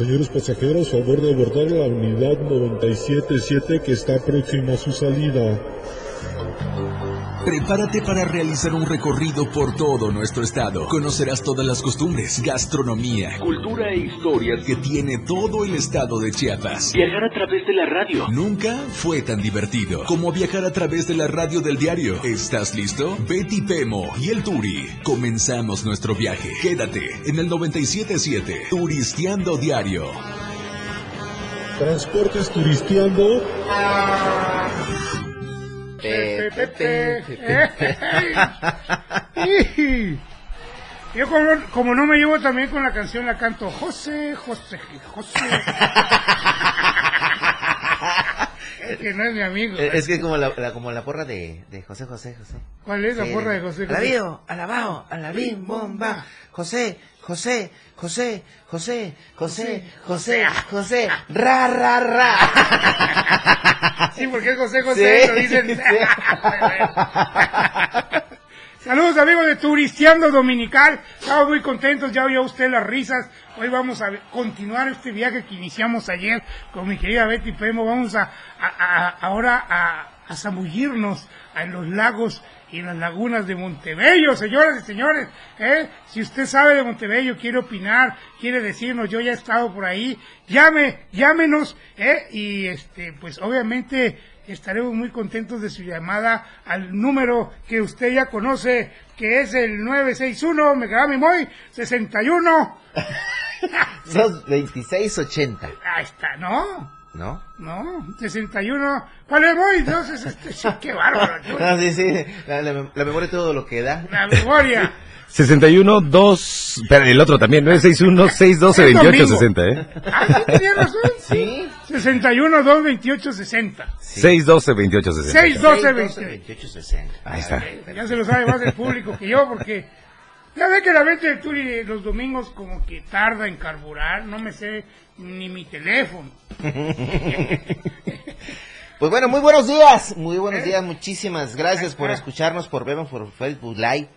Señores pasajeros, favor de abordar la unidad 977 que está próxima a su salida. Prepárate para realizar un recorrido por todo nuestro estado. Conocerás todas las costumbres, gastronomía, cultura e historias que tiene todo el estado de Chiapas. Viajar a través de la radio. Nunca fue tan divertido como viajar a través de la radio del diario. ¿Estás listo? Betty Pemo y el Turi. Comenzamos nuestro viaje. Quédate en el 977 Turisteando Diario. Transportes Turisteando. Yo como, no me llevo también con la canción la canto. José, José, José. es que no es mi amigo. Es que como la, como la porra de, de José, José, José. ¿Cuál es la porra de José, José? Alabío, alabao, alabim, bomba. José, José, José, José, José, José, José, ra, ra, ra. Sí, porque es José, José, lo dicen. Saludos amigos de Turisteando Dominical, estamos muy contentos, ya oyó usted las risas, hoy vamos a continuar este viaje que iniciamos ayer con mi querida Betty Pemo, vamos a, ahora a, a zambullirnos en los lagos y en las lagunas de Montebello, señoras y señores. ¿eh? Si usted sabe de Montebello, quiere opinar, quiere decirnos, yo ya he estado por ahí, llame, llámenos, ¿eh? y este, pues obviamente estaremos muy contentos de su llamada al número que usted ya conoce, que es el 961, me queda mi muy, 61. 2680. Ahí está, ¿no? ¿No? No, 61. ¿Cuál es muy? Entonces, este, qué bárbaro. No, sí, sí, la, la, memoria es todo lo que da. La memoria. 61, 2, pero el otro también, 961, 612, 28, 60, ¿eh? Ah, sí, tenía razón. Sí. 61, 2, 28, 60. Sí. 612, 28, 60. 612, 28, 60. Ahí está. Ya se lo sabe más el público que yo, porque ya ve que la venta de Turi los domingos como que tarda en carburar, no me sé ni mi teléfono. Pues bueno, muy buenos días, muy buenos días, muchísimas gracias por escucharnos, por vernos por Facebook Live.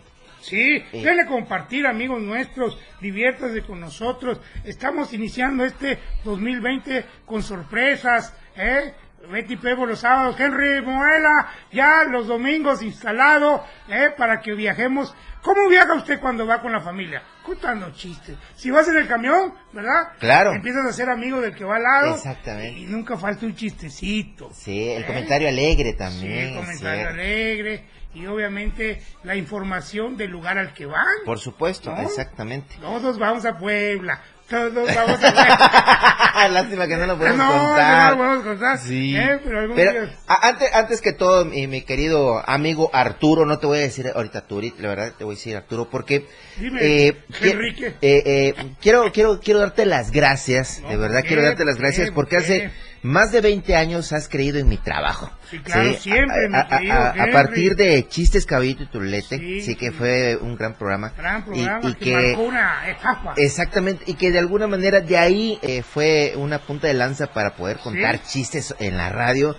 Sí, denle compartir, amigos nuestros, diviértase con nosotros. Estamos iniciando este 2020 con sorpresas, ¿eh? Betty Pebo los sábados, Henry Moela, ya los domingos instalado, ¿eh? Para que viajemos. ¿Cómo viaja usted cuando va con la familia? Contando chistes. Si vas en el camión, ¿verdad? Claro. Empiezas a ser amigo del que va al lado. Exactamente. Y nunca falta un chistecito. Sí, el ¿eh? comentario alegre también. Sí, el comentario alegre y obviamente la información del lugar al que van. Por supuesto, exactamente. Todos vamos a Puebla, todos vamos a Puebla. Lástima que no lo podemos no, contar. No, lo podemos contar. Sí. ¿eh? Pero, pero antes, antes que todo, mi, mi, querido amigo Arturo, no te voy a decir ahorita Turi, la verdad te voy a decir Arturo, porque Dime, eh, Enrique. Eh, eh, quiero, quiero, quiero darte las gracias, no, de verdad quiero darte las gracias porque hace más de 20 años has creído en mi trabajo. Sí, claro, ¿sí? siempre, a, a, a, a, partir de Chistes, Caballito y Turulete, sí, sí, que fue un gran programa. Gran programa y, y que, que, marcó una etapa. Exactamente, y que de alguna manera de ahí eh, fue una punta de lanza para poder contar chistes en la radio.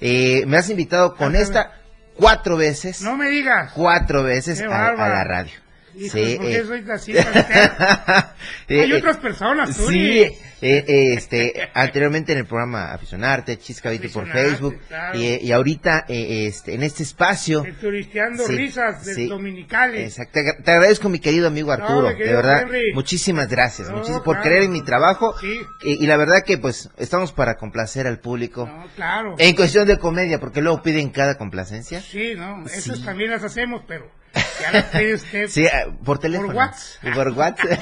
Eh, me has invitado con esta cuatro veces. No me digas. Cuatro veces a, la radio. Hijo, sí, ¿por qué eh, soy así? Hay otras personas, tú. Sí, eh, eh, este, anteriormente en el programa Aficionarte, Chiscabito por Facebook, claro. y, y, ahorita eh, este, en este espacio. El turisteando sí, risas del sí, dominicales. Exacto. Te, te, agradezco, mi querido amigo Arturo, no, querido de verdad, Henry. muchísimas gracias, no, muchísimas por claro. creer en mi trabajo, y, y, la verdad que pues estamos para complacer al público. No, claro. En cuestión de comedia, porque luego piden cada complacencia. Sí, no, esas también las hacemos, pero usted. Sí, por teléfono. Por WhatsApp. Por WhatsApp.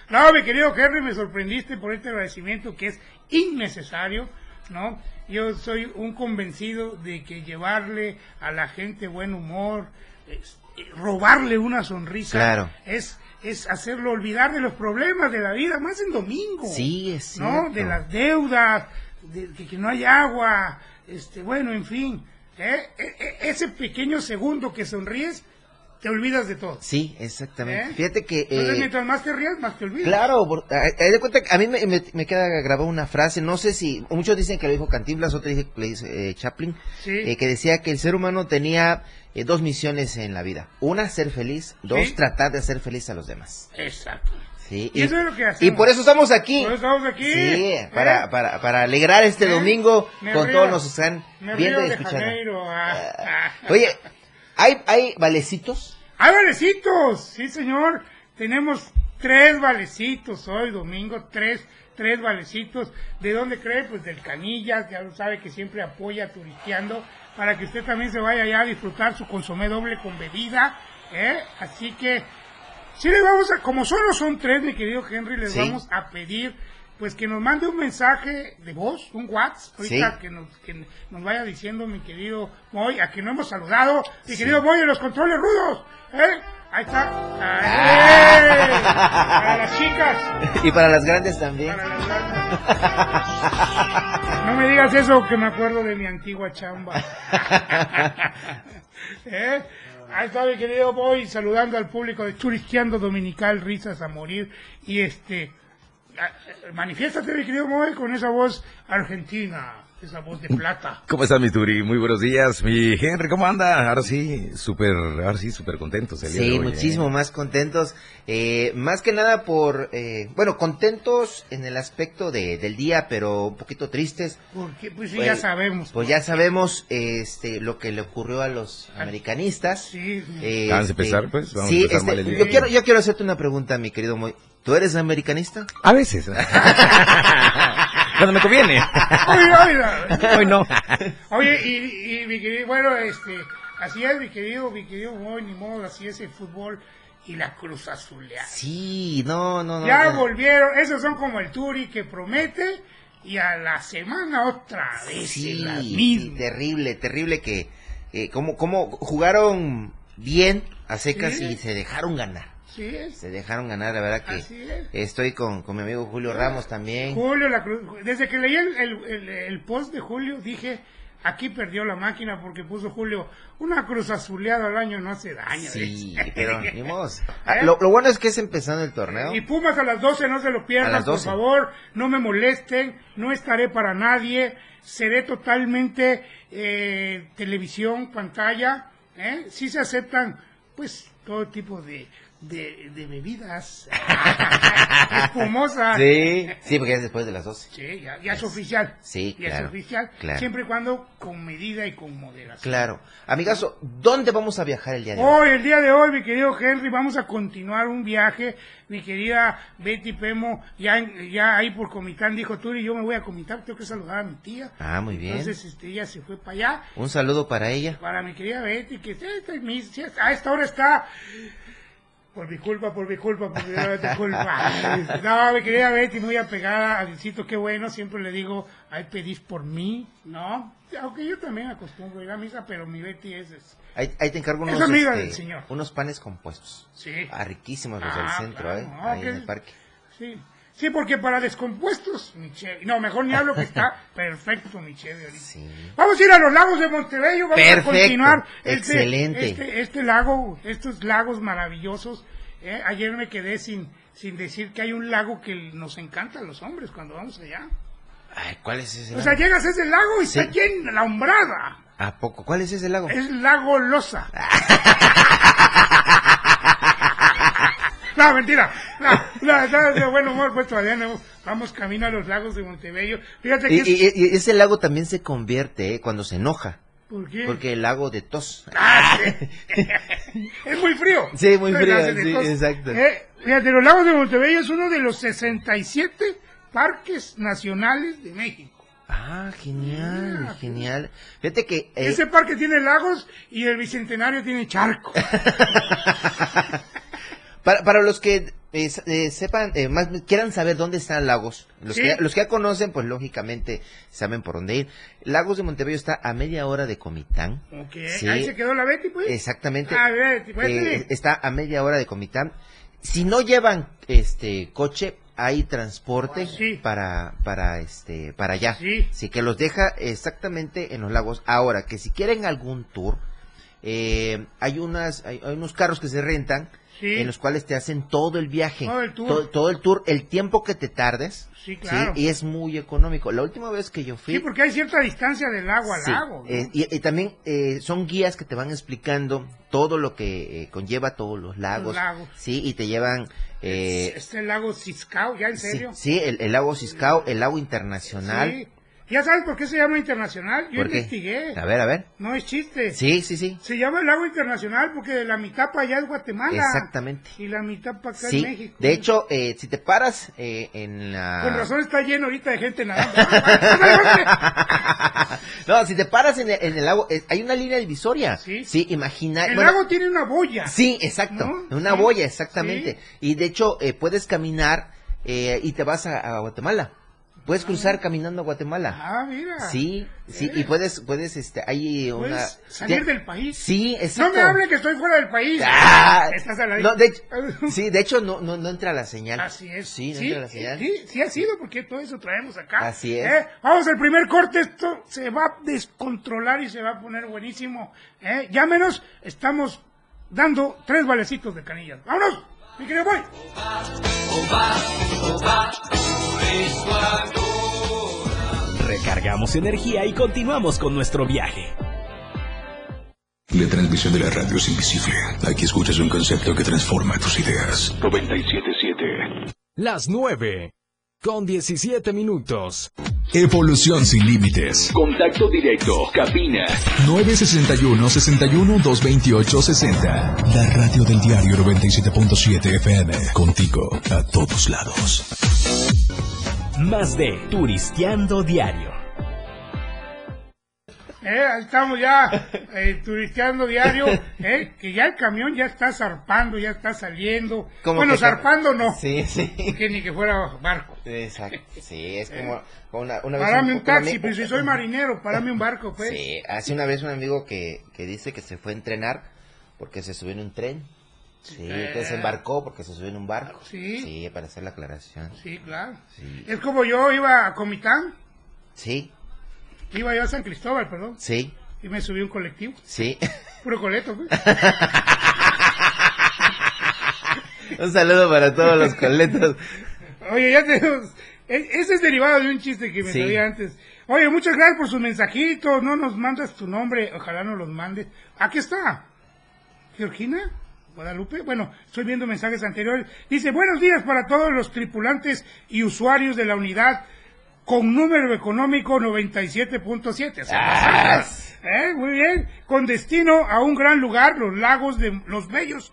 no, mi querido Henry, me sorprendiste por este agradecimiento que es innecesario, ¿no? Yo soy un convencido de que llevarle a la gente buen humor, es, robarle una sonrisa, claro. es es hacerlo olvidar de los problemas de la vida, más en domingo. Sí, es ¿No? De las deudas, de, de que no hay agua, este, bueno, en fin. ¿Eh? E, ese pequeño segundo que sonríes, te olvidas de todo. Sí, exactamente. ¿Eh? Fíjate que... Entonces, eh, mientras más te rías, más te olvidas. Claro, por, a, a, de cuenta que a mí me, me, me, queda grabada una frase, no sé si, muchos dicen que lo dijo Cantinflas, otros dicen que lo dice eh, Chaplin, sí. eh, que decía que el ser humano tenía eh, dos misiones en la vida. Una, ser feliz. Dos, ¿Sí? tratar de hacer feliz a los demás. Exacto. Sí, Y eso es lo que y hacemos. por eso estamos aquí. Por eso estamos aquí. Sí, ¿eh? para, para, para alegrar este ¿Eh? domingo Me con río- todos los que están viendo y escuchando. Janeiro, ah, ah. Oye, ¿hay, hay valecitos? ¡Hay valecitos! Sí, señor. Tenemos tres valecitos hoy, domingo. Tres, tres valecitos. ¿De dónde cree? Pues del Canillas. Ya lo sabe que siempre apoya Turisteando. Para que usted también se vaya allá a disfrutar su consomé doble con bebida. ¿eh? Así que, sí le vamos a, como solo son tres, mi querido Henry, les Sí. vamos a pedir pues que nos mande un mensaje de voz, un WhatsApp, ahorita Sí. que, nos, que nos vaya diciendo mi querido Moy, a quien no hemos saludado, mi querido Moy de los controles rudos, ¿eh? Ahí está. ¡Ay! Para las chicas. Y para las grandes también. Para las grandes. No me digas eso que me acuerdo de mi antigua chamba. ¿Eh? Ahí está mi querido Boy saludando al público de Churisteando Dominical, risas a morir. Y este, manifiéstate mi querido Boy con esa voz argentina, esa voz de plata. ¿Cómo estás, mi Turi? Muy buenos días. Mi Henry, ¿cómo anda? Ahora sí, súper, ahora sí, súper contentos el día de Sí, hoy, muchísimo ¿eh? más contentos. Eh, más que nada por, eh, bueno, contentos en el aspecto de, del día, pero un poquito tristes. Porque pues sí, Pues- ya sabemos. Pues ya sabemos este lo que le ocurrió a los americanistas. Sí, sí. Eh, Vamos a empezar, pues, vamos a empezar este, mal el día. yo quiero yo quiero hacerte una pregunta, mi querido Moy. ¿Tú eres americanista? A veces. Cuando me conviene. Oye, Hoy no. Oye, y, y mi querido, bueno, este, así es, mi querido, mi querido Moy, ni modo, así es el fútbol y la Cruz Azuleada. Sí, no, no, no. Ya no. volvieron, esos son como el Turi que promete y a la semana otra vez Sí, la terrible, terrible que eh, como como jugaron bien a secas Sí. y se dejaron ganar. Es. Se dejaron ganar, la verdad que Así es. estoy con, con mi amigo Julio Ramos también. Julio, la Cruz, desde que leí el, el, el- el post de Julio dije, aquí perdió la máquina porque puso Julio, una Cruz Azuleada al año no hace daño. Sí, dice. pero ni modo. Ah, ¿Eh? Lo, lo bueno es que es empezando el torneo. Y Pumas a las 12, no se lo A pierdan, por 12. favor, no me molesten, no estaré para nadie, seré totalmente eh, televisión, pantalla, ¿eh? sí se aceptan, pues, todo tipo de, de, de bebidas espumosas. Sí, sí, porque es después de las 12. Sí, ya, ya es oficial. Sí, ya claro, es oficial, claro. siempre y cuando con medida y con moderación. Claro. Amigazo, ¿dónde vamos a viajar el día de hoy? Hoy, el día de hoy, mi querido Henry, vamos a continuar un viaje. Mi querida Betty Pemo, ya, ya ahí por Comitán, dijo Turi, yo me voy a Comitán, tengo que saludar a mi tía. Ah, muy bien. Entonces, este, ella se fue para allá. Un saludo para ella. Para mi querida Betty, que a esta hora está... Por mi culpa, por mi culpa, por mi culpa. No, mi querida Betty, muy apegada a Diosito, qué bueno, siempre le digo, ahí pedís por mí, ¿no? Aunque yo también acostumbro ir a misa, pero mi Betty es... es- Ahí, ahí te encargo unos, amiga este, del señor. unos panes compuestos. Sí. Ah, riquísimos los del Ah, centro, claro, ¿eh? no, ahí que- en el parque. Sí, sí, porque para descompuestos, mi Chevy. No, mejor ni hablo que está perfecto, mi Chevy ahorita. Sí. Vamos a ir a los lagos de Montebello, vamos Perfecto, a continuar. Este, excelente. Este, este lago, estos lagos maravillosos. ¿eh? Ayer me quedé sin, sin decir que hay un lago que nos encanta a los hombres cuando vamos allá. Ay, ¿cuál es ese O sea, lago? llegas a ese lago y Sí. está llena la hombrada. ¿A poco? ¿Cuál es ese lago? Es lago Loza. No, mentira. No, no, de buen humor, pues todavía no. Vamos camino a los lagos de Montebello. Fíjate que Y, es- y- y ese lago también se convierte ¿eh? cuando se enoja. ¿Por qué? Porque el lago de tos. Ah, sí. es muy frío. Sí, muy frío, sí, exacto. eh, fíjate, los lagos de Montebello es uno de los 67 parques nacionales de México. Ah, genial, Ah, genial. Fíjate que... eh, Ese parque tiene lagos y el Bicentenario tiene charcos. Para, para los que eh, eh, sepan, eh, más quieran saber dónde están Lagos, los, Sí. que, los que ya conocen, pues lógicamente saben por dónde ir. Lagos de Montebello está a media hora de Comitán. Ok, Sí. ahí se quedó la Betty, pues. Exactamente. Ah, Betty, pues, Eh, está a media hora de Comitán. Si no llevan este coche, hay transporte Sí. para para este para allá. Sí. que los deja exactamente en los lagos. Ahora que si quieren algún tour, eh, hay unas hay, hay unos carros que se rentan Sí. en los cuales te hacen todo el viaje, Todo el tour. todo, todo el tour, el tiempo que te tardes. Sí, claro. y es muy económico. La última vez que yo fui, Sí, porque hay cierta distancia del lago al lago. ¿no? eh, y, y también eh, son guías que te van explicando todo lo que eh, conlleva todos los lagos, lagos. sí, y te llevan Eh, ¿Es el lago Ciscao, ya en serio? sí, el, el lago Ciscao, el lago internacional. ¿Ya sabes por qué se llama internacional? Yo ¿Por qué? investigué. A ver, a ver. No es chiste. Sí, sí, sí. Se llama el lago internacional porque de la mitad para allá es Guatemala. Exactamente. Y la mitad para acá Sí, es México. de hecho, eh, si te paras eh, en la... Con razón está lleno ahorita de gente nadando. no, si te paras en el, en el lago, eh, hay una línea divisoria. Sí. Sí, imagina... el bueno, lago tiene una boya. Sí, exacto. ¿No? Una Sí, boya, exactamente. sí. Y de hecho, eh, puedes caminar eh, y te vas a, a Guatemala. Puedes cruzar caminando a Guatemala. Ah, mira. Sí, sí, Eh. y puedes, puedes, este, hay una... Puedes salir del país. Sí, No exacto. me hable que estoy fuera del país. Ah, Estás al aire. no, de, sí, de hecho no, no, no entra la señal. Así es. Sí, no sí, entra la señal. sí, sí ha sido porque todo eso traemos acá. Así es. ¿Eh? Vamos al primer corte, esto se va a descontrolar y se va a poner buenísimo. ¿eh? Llámenos, estamos dando tres valecitos de canillas. ¡Vámonos! Mi querido boy. Recargamos energía y continuamos con nuestro viaje. La transmisión de la radio es invisible. Aquí escuchas un concepto que transforma tus ideas. 977. Las 9. Con 17 minutos. Evolución sin límites. Contacto directo. Cabina. 961 61 228 60. La radio del diario 97.7 FM. Contigo a todos lados. Más de Turisteando Diario. Eh, ahí estamos ya eh, turisteando diario, eh, que ya el camión ya está zarpando, ya está saliendo. Como Bueno, que- zarpando no, Sí, sí. que ni que fuera barco. Exacto. Sí, es como como una, una vez Parame un un taxi, ami- pues si soy marinero, parame un barco, pues. Sí, hace una vez un amigo que, que dice que se fue a entrenar porque se subió en un tren. Sí, entonces embarcó porque se subió en un barco. Sí. Sí, para hacer la aclaración. Sí, claro. Sí. Es como yo iba a Comitán, Sí, iba yo a San Cristóbal, perdón, sí, y me subí a un colectivo, sí. puro coleto, pues. un saludo para todos los coletos. Oye, ya tenemos... Ese es derivado de un chiste que me Sí. sabía antes. Oye, muchas gracias por sus mensajitos. No nos mandas tu nombre. Ojalá no los mandes. Aquí está. Georgina Guadalupe. Bueno, estoy viendo mensajes anteriores. Dice, buenos días para todos los tripulantes y usuarios de la unidad con número económico 97.7. O sea, Ah. ¿eh? Muy bien. Con destino a un gran lugar, los lagos de Los Bellos.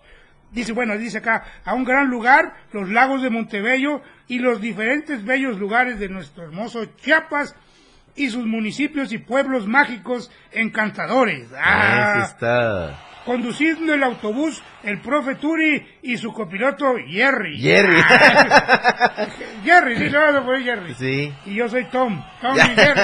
Dice, bueno, dice acá, a un gran lugar, los lagos de Montebello y los diferentes bellos lugares de nuestro hermoso Chiapas y sus municipios y pueblos mágicos encantadores. Ah, Eso está. Conduciendo el autobús, el profe Turi y su copiloto Jerry. Jerry. Jerry, sí, a poner Jerry. Sí. Y yo soy Tom, Tom y Jerry.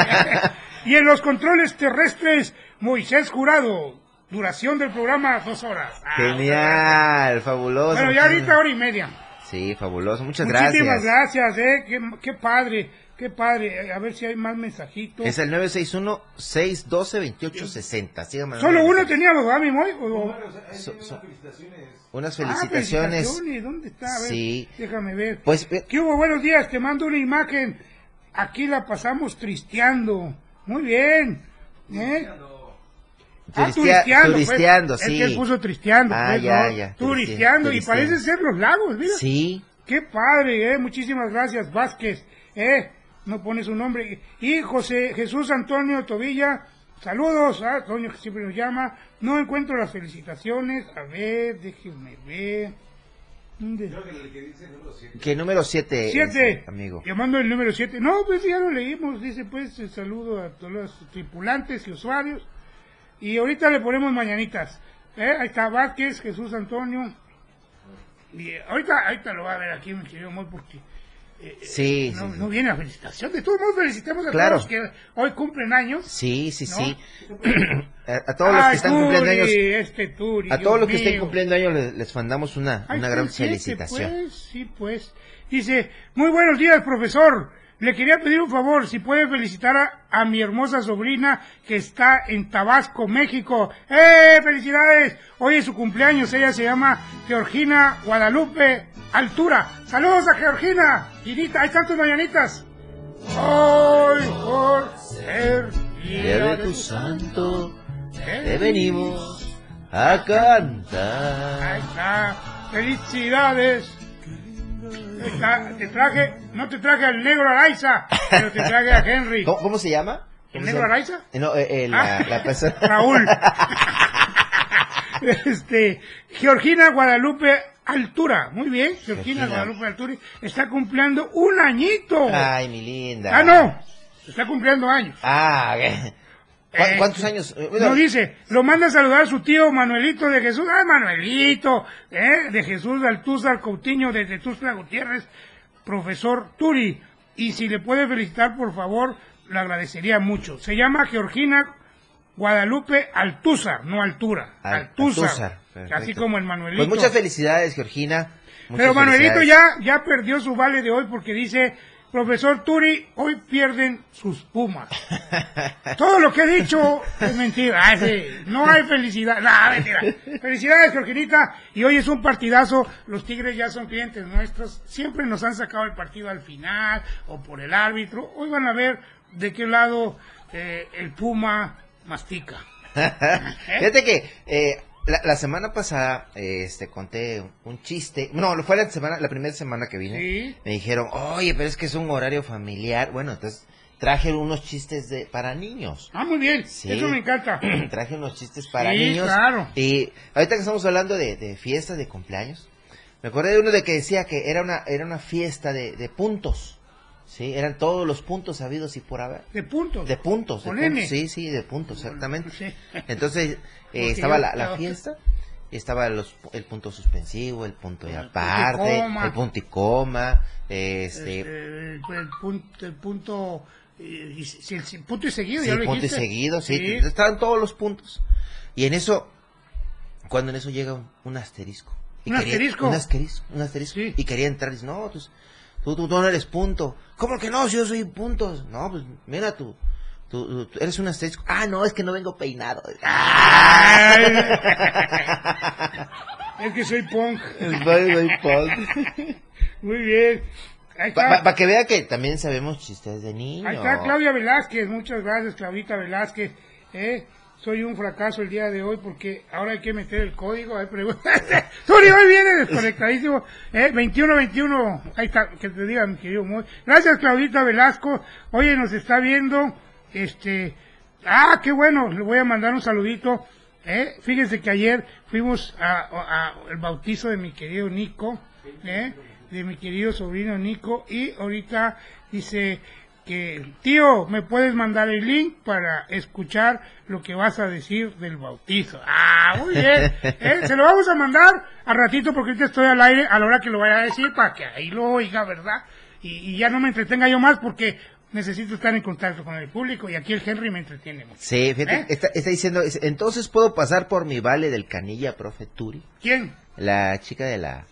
y en los controles terrestres, Moisés Jurado. Duración del programa, dos horas. Ah, Genial, fabuloso. Bueno, ya ahorita hora y media. Sí, fabuloso. Muchas Muchísimas gracias. gracias, eh. Qué, qué padre, qué padre. Eh, A ver si hay más mensajitos. Es el 961-612-2860. Síganme. Solo uno teníamos, ¿verdad, mi Moy? O- So- so- unas Ah, felicitaciones. felicitaciones. ¿Dónde está? A ver, Sí. Déjame ver. Pues, ¿Qué hubo? Buenos días, te mando una imagen. Aquí la pasamos tristeando. Muy bien. ¿Eh? Ah, turistea- turisteando, pues. turisteando, Es sí. que él puso tristeando. Ah, pues, ya, ¿no? ya, Turisteando. Y turisteando. parece ser los lagos, mira. Sí. Qué padre, eh. Muchísimas gracias, Vázquez. Eh, no pone su nombre. Y José Jesús Antonio Tobilla. Saludos a Antonio que siempre nos llama. No encuentro las felicitaciones. A ver, déjenme ver. ¿Dónde? ¿Qué número 7 Siete. amigo? Llamando el número 7. No, pues ya lo leímos. Dice pues el saludo a todos los tripulantes y usuarios. Y ahorita le ponemos mañanitas. ¿Eh? Ahí está Vázquez, Jesús Antonio. Y ahorita, ahorita lo va a ver aquí, mi querido Moy, porque Sí, no, sí, no viene la felicitación. De todos modos, felicitemos a Claro. todos los que hoy cumplen años. sí, sí, ¿No? sí. a, a todos los que están cumpliendo años, Este Turi, a todos los que estén mío. cumpliendo años les, les mandamos una, una gran el siete, felicitación. Pues, sí, pues. Dice, muy buenos días, profesor. Le quería pedir un favor, si puede felicitar a, a mi hermosa sobrina que está en Tabasco, México. ¡Eh, felicidades! Hoy es su cumpleaños, ella se llama Georgina Guadalupe Altura. Saludos a Georgina. Girita, hay tantas mañanitas. Hoy por ser Día de tu santo, te venimos a Ahí cantar. está. Felicidades. Te traje, no te traje al negro Araiza, pero te traje a Henry. ¿Cómo, cómo se llama? ¿El ¿Cómo se negro? Araiza? Eh, No, eh, eh, la, Ah. la persona. Raúl. este, Georgina Guadalupe Altura, muy bien, Georgina Georgina. Guadalupe Altura está cumpliendo un añito. Ay, mi linda. ah, no, está cumpliendo años. Ah, ¿qué? ¿Cu- Eh, ¿Cuántos años? Eh, No dice, lo manda a saludar a su tío Manuelito de Jesús. Ah, Manuelito, ¿eh? de Jesús de Altúzar Coutinho, desde Tuxtla Gutiérrez, profesor Turi. Y si le puede felicitar, por favor, le agradecería mucho. Se llama Georgina Guadalupe Altúzar, no Altura. Al- Altúzar. Así como el Manuelito. Pues muchas felicidades, Georgina. Muchas Pero Manuelito ya, ya perdió su vale de hoy porque dice, profesor Turi, hoy pierden sus pumas. Todo lo que he dicho es mentira. Ah, No hay felicidad. Felicidades, Georginita. Y hoy es un partidazo. Los Tigres ya son clientes nuestros. Siempre nos han sacado el partido al final o por el árbitro. Hoy van a ver de qué lado eh, el Puma mastica. Fíjate que eh, la, la semana pasada este conté un chiste. No, lo fue la semana, la primera semana que vine. Sí. Me dijeron, oye, pero es que es un horario familiar. Bueno, entonces traje unos chistes de para niños. Ah, muy bien. Sí. Eso me encanta. traje unos chistes para Sí, niños. claro. Y ahorita que estamos hablando de, de fiestas de cumpleaños, me acordé de uno de que decía que era una, era una fiesta de, de puntos. Sí, eran todos los puntos habidos y por haber. De puntos. De puntos, de puntos. Sí, sí, de puntos, exactamente. Entonces, eh, estaba yo- la, la fiesta, y estaba los, el punto suspensivo, el punto y aparte, el punto y coma, este, Este, el, el punto, el punto, y el, punto y seguido, sí, ya lo punto y dijiste. seguido, sí, estaban todos los puntos. Y en eso, cuando en eso llega un, un asterisco. Y ¿Un quería- asterisco? Un asterisco, un asterisco. Sí. Y quería entrar y dice, no, pues, tú, tú, tú no eres punto. ¿Cómo que no? Si yo soy puntos. No, pues, mira tú. Tú, tú- eres un asterisco. Ah, no, es que no vengo peinado. Es que soy punk. Soy- soy punk. Muy bien. Para que vea que también sabemos chistes de niños. Ahí está Claudia Velázquez. Muchas gracias, Claudita Velázquez. ¿eh? Soy un fracaso el día de hoy porque ahora hay que meter el código. Pregunta. Tony, hoy viene desconectadísimo. ¿eh? 2121. Ahí está, que te diga mi querido Moy. Gracias, Claudita Velasco. Oye, nos está viendo. Este. Ah, qué bueno. Le voy a mandar un saludito. ¿eh? Fíjense que ayer fuimos a, a- a el bautizo de mi querido Nico. ¿eh? De mi querido sobrino Nico. Y ahorita dice que tío, ¿me puedes mandar el link para escuchar lo que vas a decir del bautizo? Ah, muy bien. ¿eh? Se lo vamos a mandar al ratito porque ahorita estoy al aire a la hora que lo vaya a decir para que ahí lo oiga, ¿verdad? Y ya no me entretenga yo más porque necesito estar en contacto con el público y aquí el Henry me entretiene mucho. Sí, fíjate, ¿Eh? está, está diciendo, entonces puedo pasar por mi vale del Canilla, profe Turi, ¿Quién? la chica de la...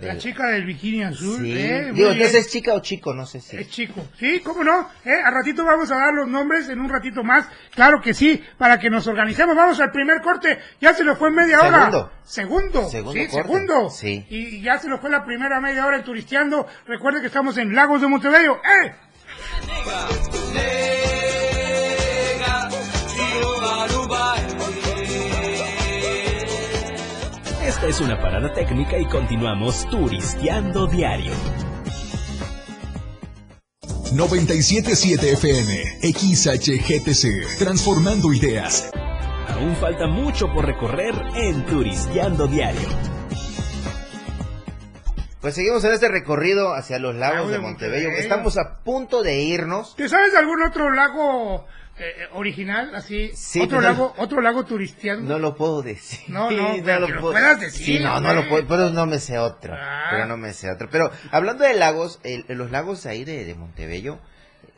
La chica del bikini azul. Sí, ¿eh? Digo, entonces es chica o chico, no sé si... Es chico. Sí, cómo no. ¿Eh? Al ratito vamos a dar los nombres en un ratito más. Claro que sí, para que nos organicemos. Vamos al primer corte. Ya se lo fue en media hora. Segundo. Segundo. Segundo sí, corte. segundo. Sí. Y ya se lo fue la primera media hora en Turisteando. Recuerde que estamos en Lagos de Montebello. ¡Eh! Esta es una parada técnica y continuamos turisteando diario. 977 FM, XHGTC, transformando ideas. Aún falta mucho por recorrer en turisteando diario. Pues seguimos en este recorrido hacia los lagos Lago de de Montebello. Montebello. Estamos a punto de irnos. ¿Te sabes de algún otro lago eh, original? Así. Sí, otro pero- lago, otro lago turisteando. No lo puedo decir. No, no, pero que lo puedas decir, Sí, no, no lo puedo, pero no me sé otro. Ah. Pero no me sé otro. Pero hablando de lagos, el- los lagos ahí de, de Montebello,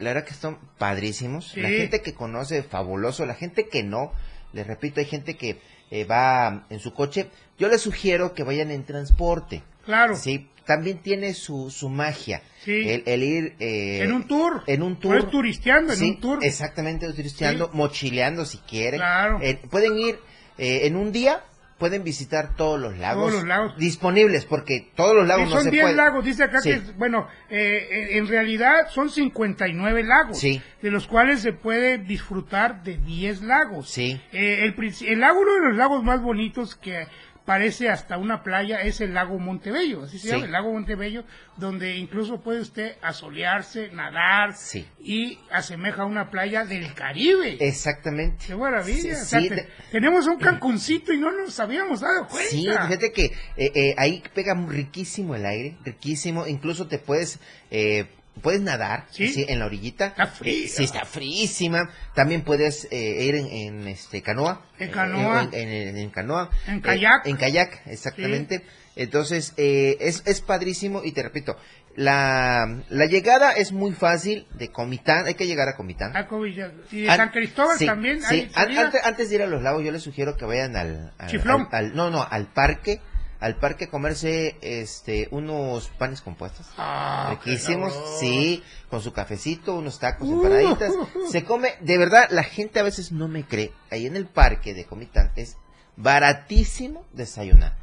la verdad que están padrísimos. Sí. La gente que conoce, fabuloso. La gente que no, les repito, hay gente que eh, va en su coche. Yo les sugiero que vayan en transporte. Claro. Sí, también tiene su, su magia. Sí. El, el ir... eh, En un tour. En un tour. No es turisteando, en Sí, un tour. Exactamente, turisteando, Sí. mochileando si quieren. Claro. Eh, pueden ir eh, en un día, pueden visitar todos los lagos. Todos los lagos. Disponibles, porque todos los lagos no son se 10 pueden. lagos, dice acá que, bueno, eh, en- en realidad son 59 lagos, Sí. de los cuales se puede disfrutar de 10 lagos. Sí. Eh, el, el lago, uno de los lagos más bonitos que parece hasta una playa, es el lago Montebello, así se Sí. llama, el lago Montebello, donde incluso puede usted asolearse, nadar Sí. y asemeja a una playa del Caribe. Exactamente. ¡Qué maravilla! Sí, O sea, sí, te- de- tenemos un Cancuncito y no nos habíamos dado cuenta. Sí, fíjate que eh, eh, ahí pega muy riquísimo el aire, riquísimo. Incluso te puedes, eh, puedes nadar Sí. así, en la orillita. Está fría. Sí, está fríísima. También puedes eh, ir en, en, este canoa. En Eh, canoa. en, en- en canoa. En Eh, kayak. en kayak, exactamente. Entonces, eh, es, es padrísimo y te repito, la, la llegada es muy fácil de Comitán, hay que llegar a Comitán. Como ya- Y de An- San Cristóbal sí, también. sí. hay An- salida. antes, antes de ir a los lagos, yo les sugiero que vayan al, al- Chiflón. al- al- no, no, al parque, al parque a comerse este unos panes compuestos. Ah, Riquísimos, sabroso. sí, con su cafecito, unos tacos, Uh. empanaditas. Se come, de verdad, la gente a veces no me cree. Ahí en el parque de Comitán es baratísimo desayunar.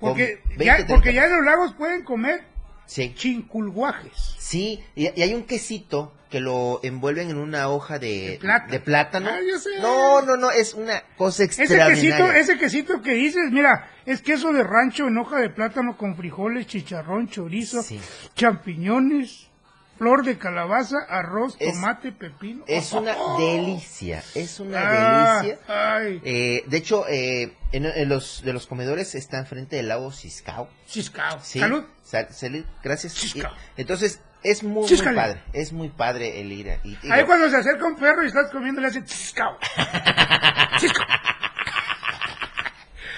Porque, 20, ya, 30 porque ya en los lagos pueden comer Sí, chinculguajes. sí, y, y hay un quesito que lo envuelven en una hoja de, De plátano. de plátano. Ah, yo sé. No, no, no, es una cosa Ese extraordinaria. quesito, ese quesito que dices, mira, es queso de rancho en hoja de plátano con frijoles, chicharrón, chorizo, Sí. champiñones, flor de calabaza, arroz, Es- tomate, pepino. Es una delicia, es una Ah, delicia. Ay, Eh, de hecho, eh, en, en los de los comedores está enfrente del lago Ciscao. chiscao. Sí, Salud. Sal- salud, gracias. Ciscao. Entonces, es muy, padre, es muy padre el ir. y- y- Ahí cuando se acerca un perro y estás comiendo le hacen chiscao. Chiscao.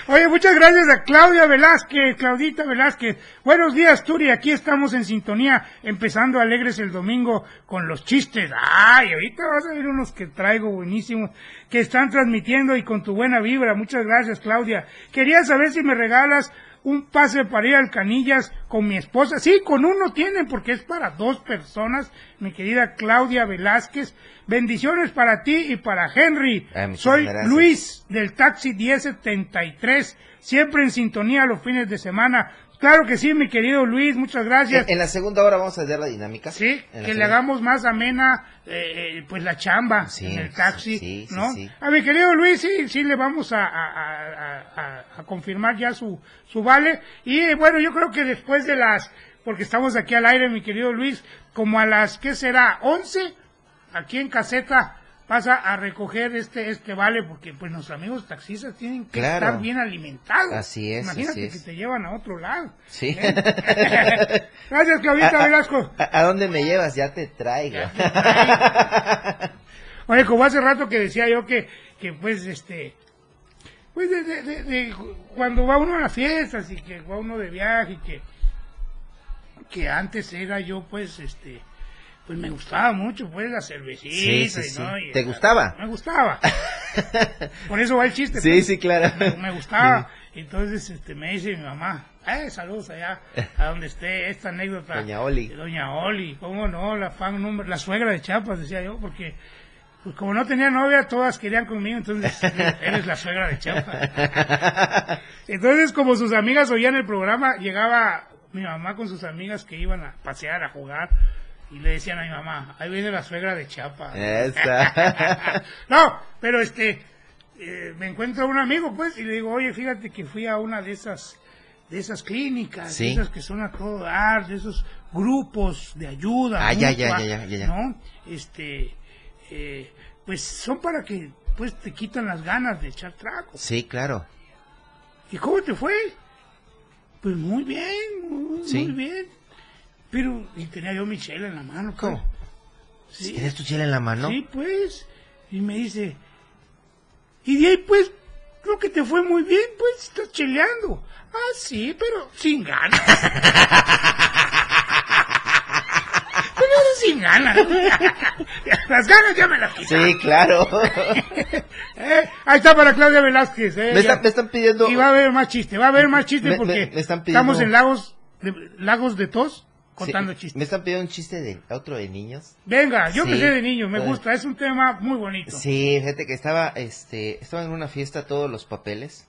Oye, muchas gracias a Claudia Velázquez, Claudita Velázquez. Buenos días, Turi. Aquí estamos en sintonía, empezando alegres el domingo con los chistes. Ay, ahorita vas a ver unos que traigo buenísimos, que están transmitiendo y con tu buena vibra. Muchas gracias, Claudia. Quería saber si me regalas un pase para ir al Canillas con mi esposa. Sí, con uno tienen porque es para dos personas, mi querida Claudia Velázquez. Bendiciones para ti y para Henry. Muchas Soy gracias. Luis del taxi 1073, siempre en sintonía los fines de semana. Claro que sí, mi querido Luis, muchas gracias. en, en la segunda hora vamos a hacer la dinámica. Sí, la que le hagamos más amena, eh, eh, pues la chamba Sí, en el taxi, sí, sí, ¿no? sí. A mi querido Luis, sí, sí le vamos a, a- a- a- a confirmar ya su, su vale. Y eh, bueno, yo creo que después de las, porque estamos aquí al aire, mi querido Luis, como a las, ¿qué será? 11, aquí en caseta, pasa a recoger este, este vale, porque pues nuestros amigos taxistas tienen que Claro. estar bien alimentados. Así es, Imagínate así es. que te llevan a otro lado. Sí. ¿eh? Gracias, Claudita ¿A, a- Velasco. a- a dónde me llevas? Ya te traigo. Oye, como hace rato que decía yo que, que pues, este, pues de, de- de- de cuando va uno a las fiestas y que va uno de viaje y que, que antes era yo, pues, este, pues me gustaba mucho, pues, la cervecita. Sí, sí. ¿no? Y ¿Te la- gustaba? Me gustaba. Por eso va el chiste. Sí, pues. sí, claro. Me, me gustaba. Entonces, este, me dice mi mamá, eh, saludos allá, a donde esté esta anécdota. Doña Oli. Doña Oli, cómo no, la fan número, la suegra de Chiapas, decía yo, porque, pues como no tenía novia, todas querían conmigo, entonces, eres la suegra de Chiapas. Entonces, como sus amigas oían el programa, llegaba mi mamá con sus amigas que iban a pasear, a jugar, y le decían a mi mamá, ahí viene la suegra de Chiapas. Esa. no, pero este, eh, me encuentro un amigo, pues, y le digo, oye, fíjate que fui a una de esas, de esas clínicas, Sí. de esas que son a todo dar, de esos grupos de ayuda. Ah, ya, ya, mutua, ya, ya, ya. ¿No? Este, eh, pues son para que, pues, te quitan las ganas de echar tragos. Sí, claro. ¿Y cómo te fue? Pues muy bien, muy, Sí. muy bien. Pero, y tenía yo mi chela en la mano. pues. ¿Cómo? Sí. ¿Tienes tu chela en la mano? Sí, pues. Y me dice, y de ahí pues, creo que te fue muy bien, pues, estás cheleando. Ah, sí, pero sin ganas. pero sin ganas. las ganas ya me las quité. Sí, claro. Eh, ahí está para Claudia Velázquez. eh, me, ya. están, me están pidiendo... Y va a haber más chiste, va a haber más chiste Me- porque me- me están pidiendo- estamos en lagos de, lagos de tos Sí, contando chistes. Me están pidiendo un chiste de otro de niños. Venga, yo Sí. empecé de niño, me gusta, es un tema muy bonito. Sí, fíjate que estaba, este, estaba en una fiesta todos los papeles.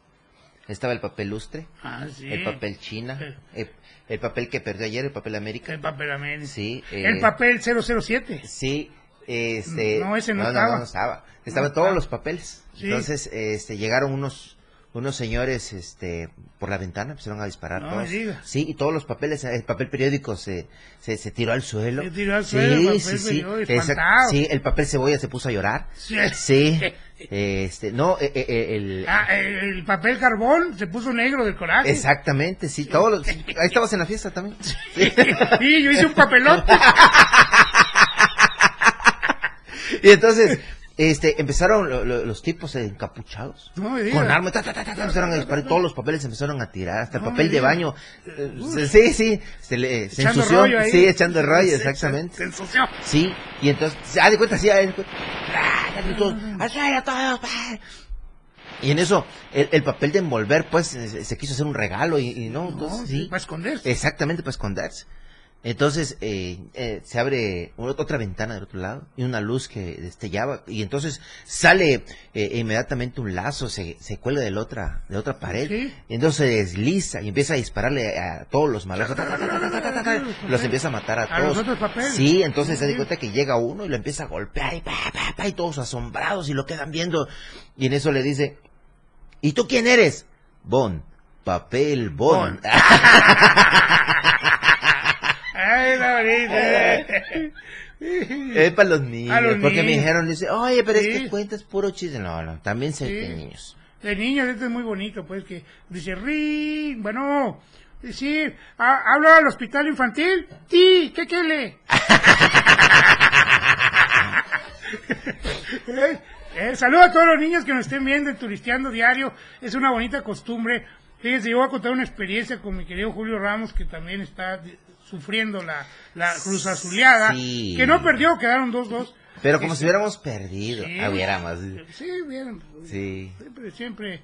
Estaba el papel lustre, Ah, sí. el papel china, el, el papel que perdió ayer, el papel América. El papel amén. Sí, eh, El papel 007. Sí, este... No, ese no estaba. No, estaba. Estaban todos estaba. los papeles. Sí. Entonces, este, llegaron unos, unos señores este por la ventana empezaron a disparar No todos. Sí, y todos los papeles, el papel periódico se, se, se tiró al suelo. Se tiró al sí, suelo, el papel sí, sí. Esa- sí, el papel cebolla se puso a llorar. Sí. Sí. Este, no, eh, eh, el, Ah, el papel carbón se puso negro del coraje. exactamente, sí, todos los- ahí estabas en la fiesta también. Sí. Sí, yo hice un papelote. Y entonces, este, empezaron lo- lo- los tipos encapuchados. No. Con armas, ta, ta, ta, ta, ta, empezaron a disparar todos los papeles se empezaron a tirar, hasta el No papel de baño. eh, sí, sí, se, le, se Echando ensució. rollo ahí. Sí, echando rollo, Se- exactamente. Se, se ensució. Sí, y entonces, da de cuenta, sí, da de cuenta. ¡Ah! Y todos. ¡ah! Y en eso, el, el papel de envolver, pues, se, quiso hacer un regalo y, No, entonces, sí. Para esconderse. Exactamente, para esconderse. Entonces eh, eh, se abre otra ventana del otro lado y una luz que destellaba y entonces sale eh, e inmediatamente un lazo, se, se cuelga de la otra, de otra pared ¿Sí? y entonces se desliza y empieza a dispararle a todos los malos. los empieza a matar a todos. ¿A sí, entonces se da cuenta que llega uno y lo empieza a golpear y, pa, pa, pa, y todos asombrados y lo quedan viendo y en eso le dice, ¿y tú quién eres? Bon, papel, bon. bon. Es para los niños, los porque me niños. dice oye, pero Sí. es que cuentas puro chiste. No, no, también se Sí. de niños. De niños, esto es muy bonito, pues, que dice, ri, bueno, sí, ha- hablo al hospital infantil, sí, ¿qué quiere? eh, eh, saludo a todos los niños que nos estén viendo en Turisteando Diario, es una bonita costumbre. Fíjense, yo voy a contar una experiencia con mi querido Julio Ramos, que también está sufriendo la, la cruz azuleada, Sí. que no perdió, quedaron 2-2. Pero como Este, si hubiéramos perdido. sí. Ah, hubiéramos. Sí, bien. Sí, Siempre, siempre,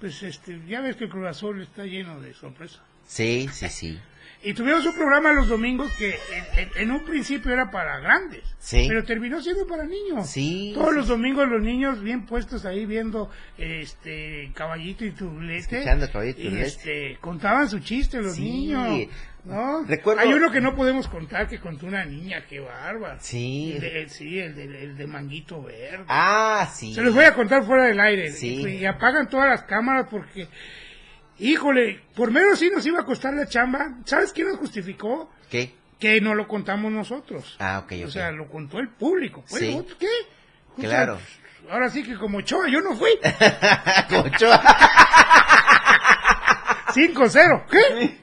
pues este, ya ves que el Cruz Azul está lleno de sorpresas. sí, sí, sí. Y tuvimos un programa los domingos que en, un principio era para grandes, Sí. pero terminó siendo para niños. Sí, Todos sí, los domingos los niños bien puestos ahí viendo este caballito y turlete. Escuchando Caballito y Turlete. este, contaban su chiste los Sí. niños. ¿no? Recuerdo- Hay uno que no podemos contar que contó una niña, qué bárbaro. Sí. El de- sí, el de, el de manguito verde. Ah, sí. Se los voy a contar fuera del aire. Sí. Y, y apagan todas las cámaras porque, híjole, por menos sí nos iba a costar la chamba. ¿Sabes quién nos justificó? ¿Qué? Que no lo contamos nosotros. Ah, ok, O ok. sea, lo contó el público. Pues, Sí. ¿otro ¿Qué? O sea, Claro. ahora sí que como Choa, yo no fui. Como Ochoa. 5-0. ¿Qué?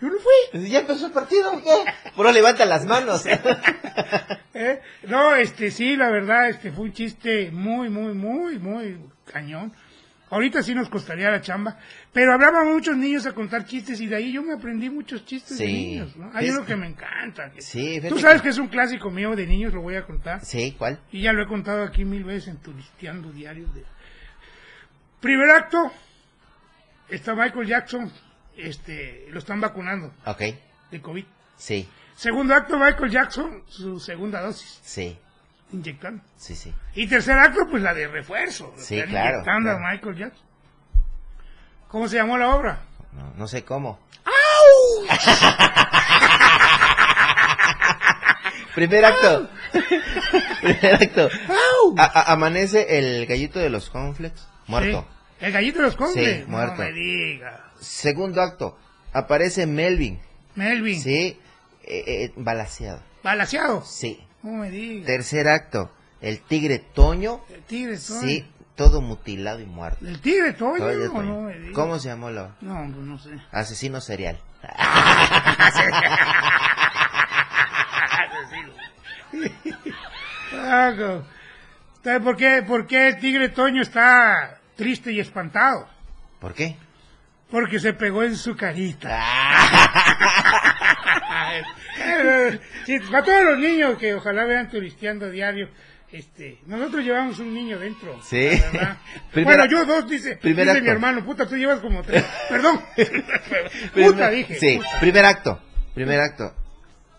Yo no fui. ¿Ya empezó el partido? ¿Qué? Puro levanta las manos. ¿Eh? No, este, sí, la verdad, este fue un chiste muy, muy, muy, muy cañón. Ahorita sí nos costaría la chamba, pero hablaban muchos niños a contar chistes y de ahí yo me aprendí muchos chistes de niños, ¿no? Hay Es- uno que me encanta. Sí, Tú sabes que- que es un clásico mío de niños, lo voy a contar. Sí, ¿cuál? Y ya lo he contado aquí mil veces en Turisteando Diario. De... Primer acto, está Michael Jackson, este, lo están vacunando Ok. de COVID. Sí, Segundo acto, Michael Jackson, su segunda dosis, sí, inyectando. sí, sí. Y tercer acto, pues la de refuerzo. Sí, claro, inyectando claro. a Michael Jackson. ¿Cómo se llamó la obra? No, no sé cómo. Primer acto. Primer acto. A- a- amanece el gallito de los cornflakes muerto. Sí. El gallito de los condes. Sí, muerto. No me diga. Segundo acto. Aparece Melvin. Melvin. Sí. Eh, eh, balaseado. Balaseado. Sí. No me diga. Tercer acto. El tigre Toño. El tigre Toño. Sí. Todo mutilado y muerto. El tigre Toño. Todo no, Toño. me diga. ¿Cómo se llamó la? No, pues no sé. Asesino serial. Ah, co- ¿Sabe por qué, por qué el tigre Toño está triste y espantado? ¿Por qué? Porque se pegó en su carita. Sí, para todos los niños que ojalá vean turisteando diario, este, nosotros llevamos un niño dentro. Sí. bueno, yo dos, dice, Primer dice acto. mi hermano, puta, tú llevas como tres. Perdón. puta, dije. Sí, puta. primer acto. Primer acto.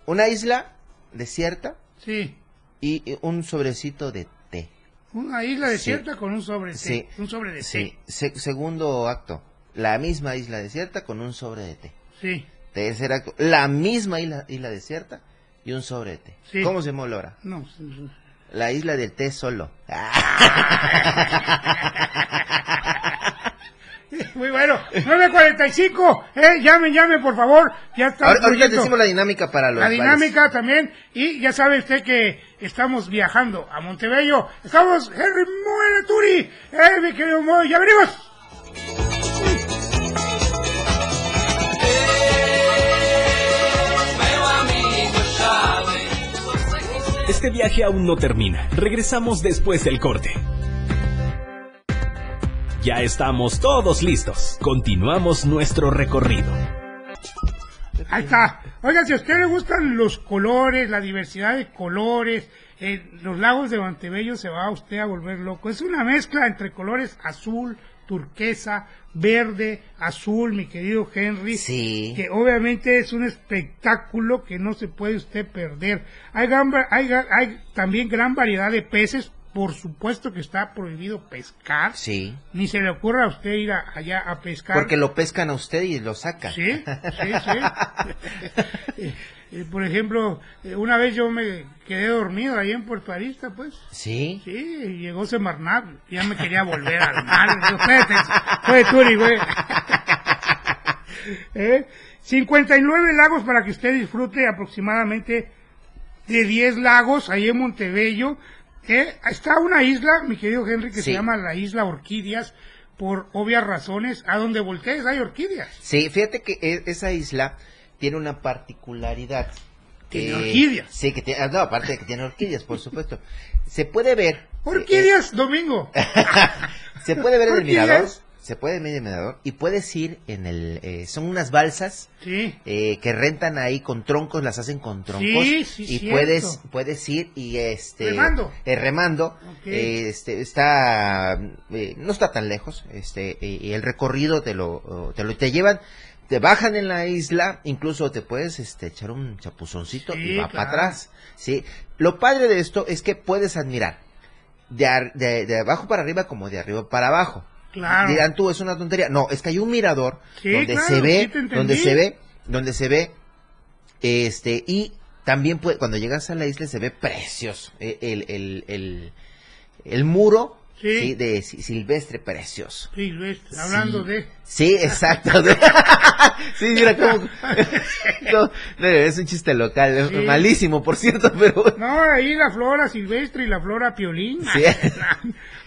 Una isla desierta Sí. y un sobrecito de té. Una isla Sí. desierta con un sobre de té. Sí. Un sobre de Sí. té. Se- segundo acto. La misma isla desierta con un sobre de té. Sí. Tercer acto. La misma isla, isla desierta y un sobre de té. Sí. ¿Cómo se llamó la obra? No, sí. La isla del té solo. Muy bueno. 9.45. Eh, llame, llame, por favor. Ya está. Ahora- ahorita decimos la dinámica para los La vales. dinámica también. Y ya sabe usted que estamos viajando a Montebello. Estamos, Henry Moore Turi. Eh, mi querido Moy, ya venimos. Este viaje aún no termina. Regresamos después del corte. Ya estamos todos listos. Continuamos nuestro recorrido. Ahí está. Oiga, si a usted le gustan los colores, la diversidad de colores, eh, los lagos de Montebello se va a usted a volver loco. Es una mezcla entre colores azul, turquesa, verde, azul, mi querido Henry. Sí. Que obviamente es un espectáculo que no se puede usted perder. Hay, gran hay, hay también gran variedad de peces. Por supuesto que está prohibido pescar. Sí. Ni se le ocurra a usted ir a- allá a pescar. Porque lo pescan a usted y lo sacan. Sí, sí, sí. Eh, por ejemplo, eh, una vez yo me quedé dormido ahí en Puerto Arista, pues. Sí. Sí, llegó Semarnat, ya me quería volver al mar. Fue Turi, güey. ¿Eh? 59 lagos para que usted disfrute aproximadamente de 10 lagos ahí en Montebello. ¿eh? Está una isla, mi querido Henry, que se llama la isla Orquídeas, por obvias razones. A donde voltees hay orquídeas. Sí, fíjate que e- esa isla tiene una particularidad. Tiene orquídeas. Sí, que tiene, ah, no, aparte de que tiene orquídeas, por supuesto. Se puede ver. Orquídeas, domingo. eh, se puede ver en el mirador. Se puede ver en el mirador. Y puedes ir en el. eh, son unas balsas Sí. eh, que rentan ahí con troncos, las hacen con troncos. Sí, sí, y cierto. puedes, puedes ir y este. Remando. remando. Este, está. no está tan lejos. Este, y el recorrido te lo, te lo te llevan. Te bajan en la isla, incluso te puedes este, echar un chapuzoncito Sí, y va para atrás. ¿sí? Lo padre de esto es que puedes admirar de, ar- de, de abajo para arriba como de arriba para abajo. Claro. Dirán tú, es una tontería. No, es que hay un mirador Sí, donde claro, se ve, donde se ve, donde se ve, este, y también puede, cuando llegas a la isla se ve precioso. eh, El, el, el, el muro, Sí. sí, de si- silvestre precioso. Luis, hablando Sí. de... Sí, exacto. sí, mira cómo... No, no, es un chiste local, Sí. malísimo, por cierto, pero... No, ahí la flora silvestre y la flora piolín. Sí.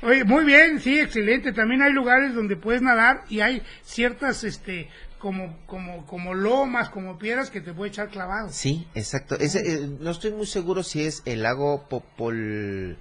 Oye, muy bien, sí, excelente. También hay lugares donde puedes nadar y hay ciertas, este, como, como, como lomas, como piedras que te puede echar clavado. Sí, exacto. Ese, eh, no estoy muy seguro si es el lago Popol...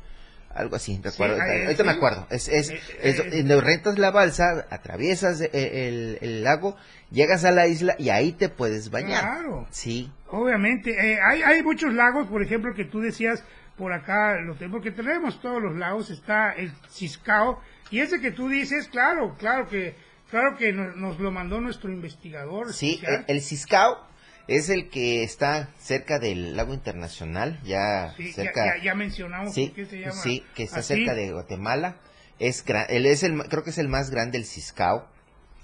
Algo así, recuerdo. eh, ahorita me sí. acuerdo. Es, es, Eh, es- eh, donde rentas la balsa, atraviesas eh, el, el lago, llegas a la isla y ahí te puedes bañar. Claro. Sí, Obviamente, eh, hay, hay muchos lagos, por ejemplo, que tú decías por acá, lo tengo porque tenemos todos los lagos, está el Ciscao, y ese que tú dices, claro, claro que, claro que nos, nos lo mandó nuestro investigador. sí. El, el Ciscao es el que está cerca del lago internacional, ya Sí, cerca... ya, ya mencionamos Sí, qué se llama. sí, que está así. cerca de Guatemala. Es gra- él es el, creo que es el más grande el Ciscao.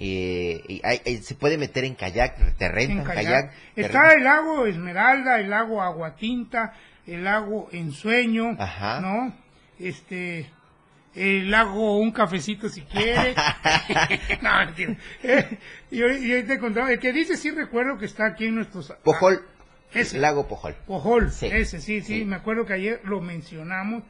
Eh, y hay- hay- se puede meter en kayak, te en rentan kayak. kayak. te Está rentan- el lago Esmeralda, el lago Aguatinta, el lago Ensueño, Ajá. ¿no? Este, el lago Un Cafecito si quiere. no, mentira. Eh, y, hoy te contaba, el que dice sí recuerdo que está aquí en nuestros... Pojol, Ese. lago Pojol. Pojol, Sí. ese sí, sí, Sí. me acuerdo que ayer lo mencionamos.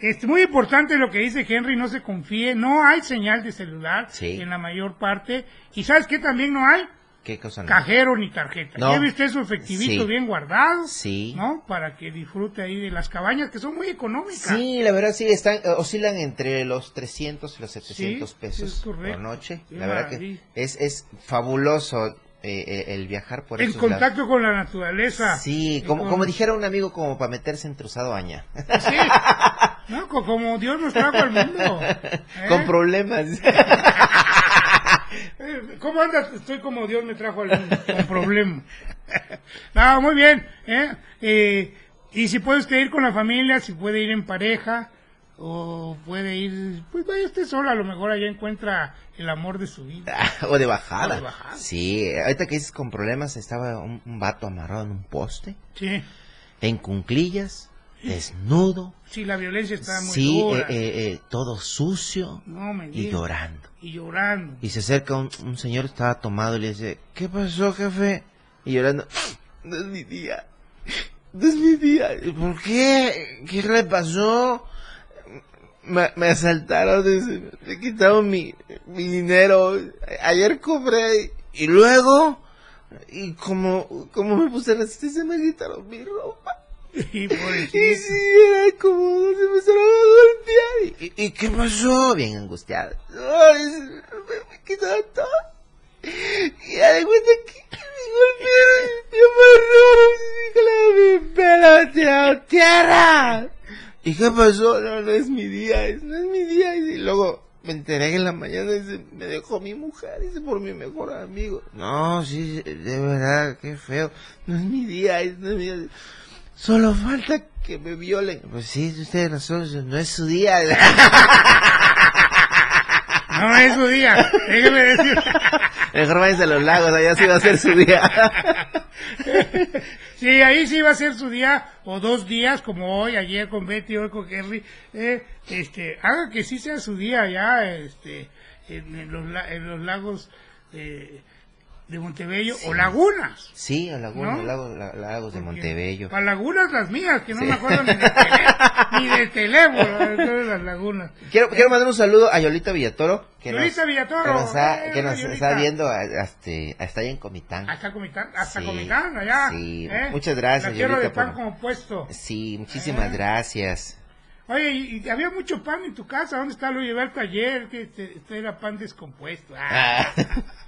Este, muy importante lo que dice Henry, no se confíe, no hay señal de celular Sí. en la mayor parte. ¿Y sabes qué también no hay? ¿Qué cosa no? Cajero ni tarjeta. No. Lleve usted su efectivito Sí. bien guardado, Sí. ¿no? Para que disfrute ahí de las cabañas que son muy económicas. Sí, la verdad sí, están, eh, oscilan entre los 300 y los 700 Sí, pesos por noche. Qué La verdad maravilla. que es, es fabuloso eh, eh, el viajar por en contacto con la naturaleza. Sí, como, con- como dijera un amigo, como para meterse en truzado baña. Sí. No, como Dios nos trajo al mundo. ¿eh? Con problemas. Eh, ¿Cómo andas? Estoy como Dios me trajo al mundo, con problema. No, muy bien. ¿eh? Eh, y si puede usted ir con la familia, si puede ir en pareja, o puede ir, pues vaya usted sola, a lo mejor allá encuentra el amor de su vida. o de bajada. O de bajada. Sí, ahorita que dices con problemas, estaba un, un vato amarrado en un poste, Sí. en cunclillas, desnudo, Sí, la violencia está muy sí, dura. eh, eh, eh, todo sucio no me y llorando. Y llorando. Y se acerca un, un señor, estaba tomado y le dice, ¿qué pasó, jefe? Y llorando, no es mi día, no es mi día. "¿Y ¿Por qué? ¿Qué le pasó? Me, me asaltaron, me quitaron mi, mi dinero. Ayer cobré y luego, y como, como me puse resistencia, me quitaron mi ropa. Y Y pobrecito. sí, era como se empezaron a golpear. ¿Y, y, y qué pasó? Bien angustiado. Ay, me, me quitaron todo. Y ya de cuenta que me golpearon. Mi amarró. Mi pelo tirado tierra. ¿Y qué pasó? No, no es mi día. es- No es mi día. Y luego me enteré que en la mañana dice, me dejó mi mujer. Dice, por mi mejor amigo. No, sí, de verdad, qué feo. No es mi día. es- No es mi día. Solo falta que me violen. Pues sí, usted razón, no es su día. No es su día. Déjeme decir. Mejor váyanse a los lagos, allá sí va a ser su día. Sí, ahí sí va a ser su día o dos días, como hoy, ayer con Betty, hoy con Henry. Eh, este, haga que sí sea su día ya, este, en, en los, en los lagos de, de Montebello o lagunas. Sí, a Laguna, ¿No? lagos, la- lagos de Montebello. Para lagunas las mías, que no Sí. me acuerdo ni del teléfono, ni del teléfono, de las lagunas. Quiero, quiero mandar un saludo a Yolita Villatoro. Que Yolita nos, Villatoro, Que nos, está, eh, que nos Yolita. está viendo hasta, hasta allá en Comitán. Hasta Comitán, hasta Sí, Comitán, allá. sí, ¿eh? muchas gracias, La tierra de Yolita, pan por- como puesto. Sí, muchísimas Eh. gracias. Oye, y, y había mucho pan en tu casa, ¿dónde está? Lo llevé al taller, que este, este era pan descompuesto. Ah, Ah,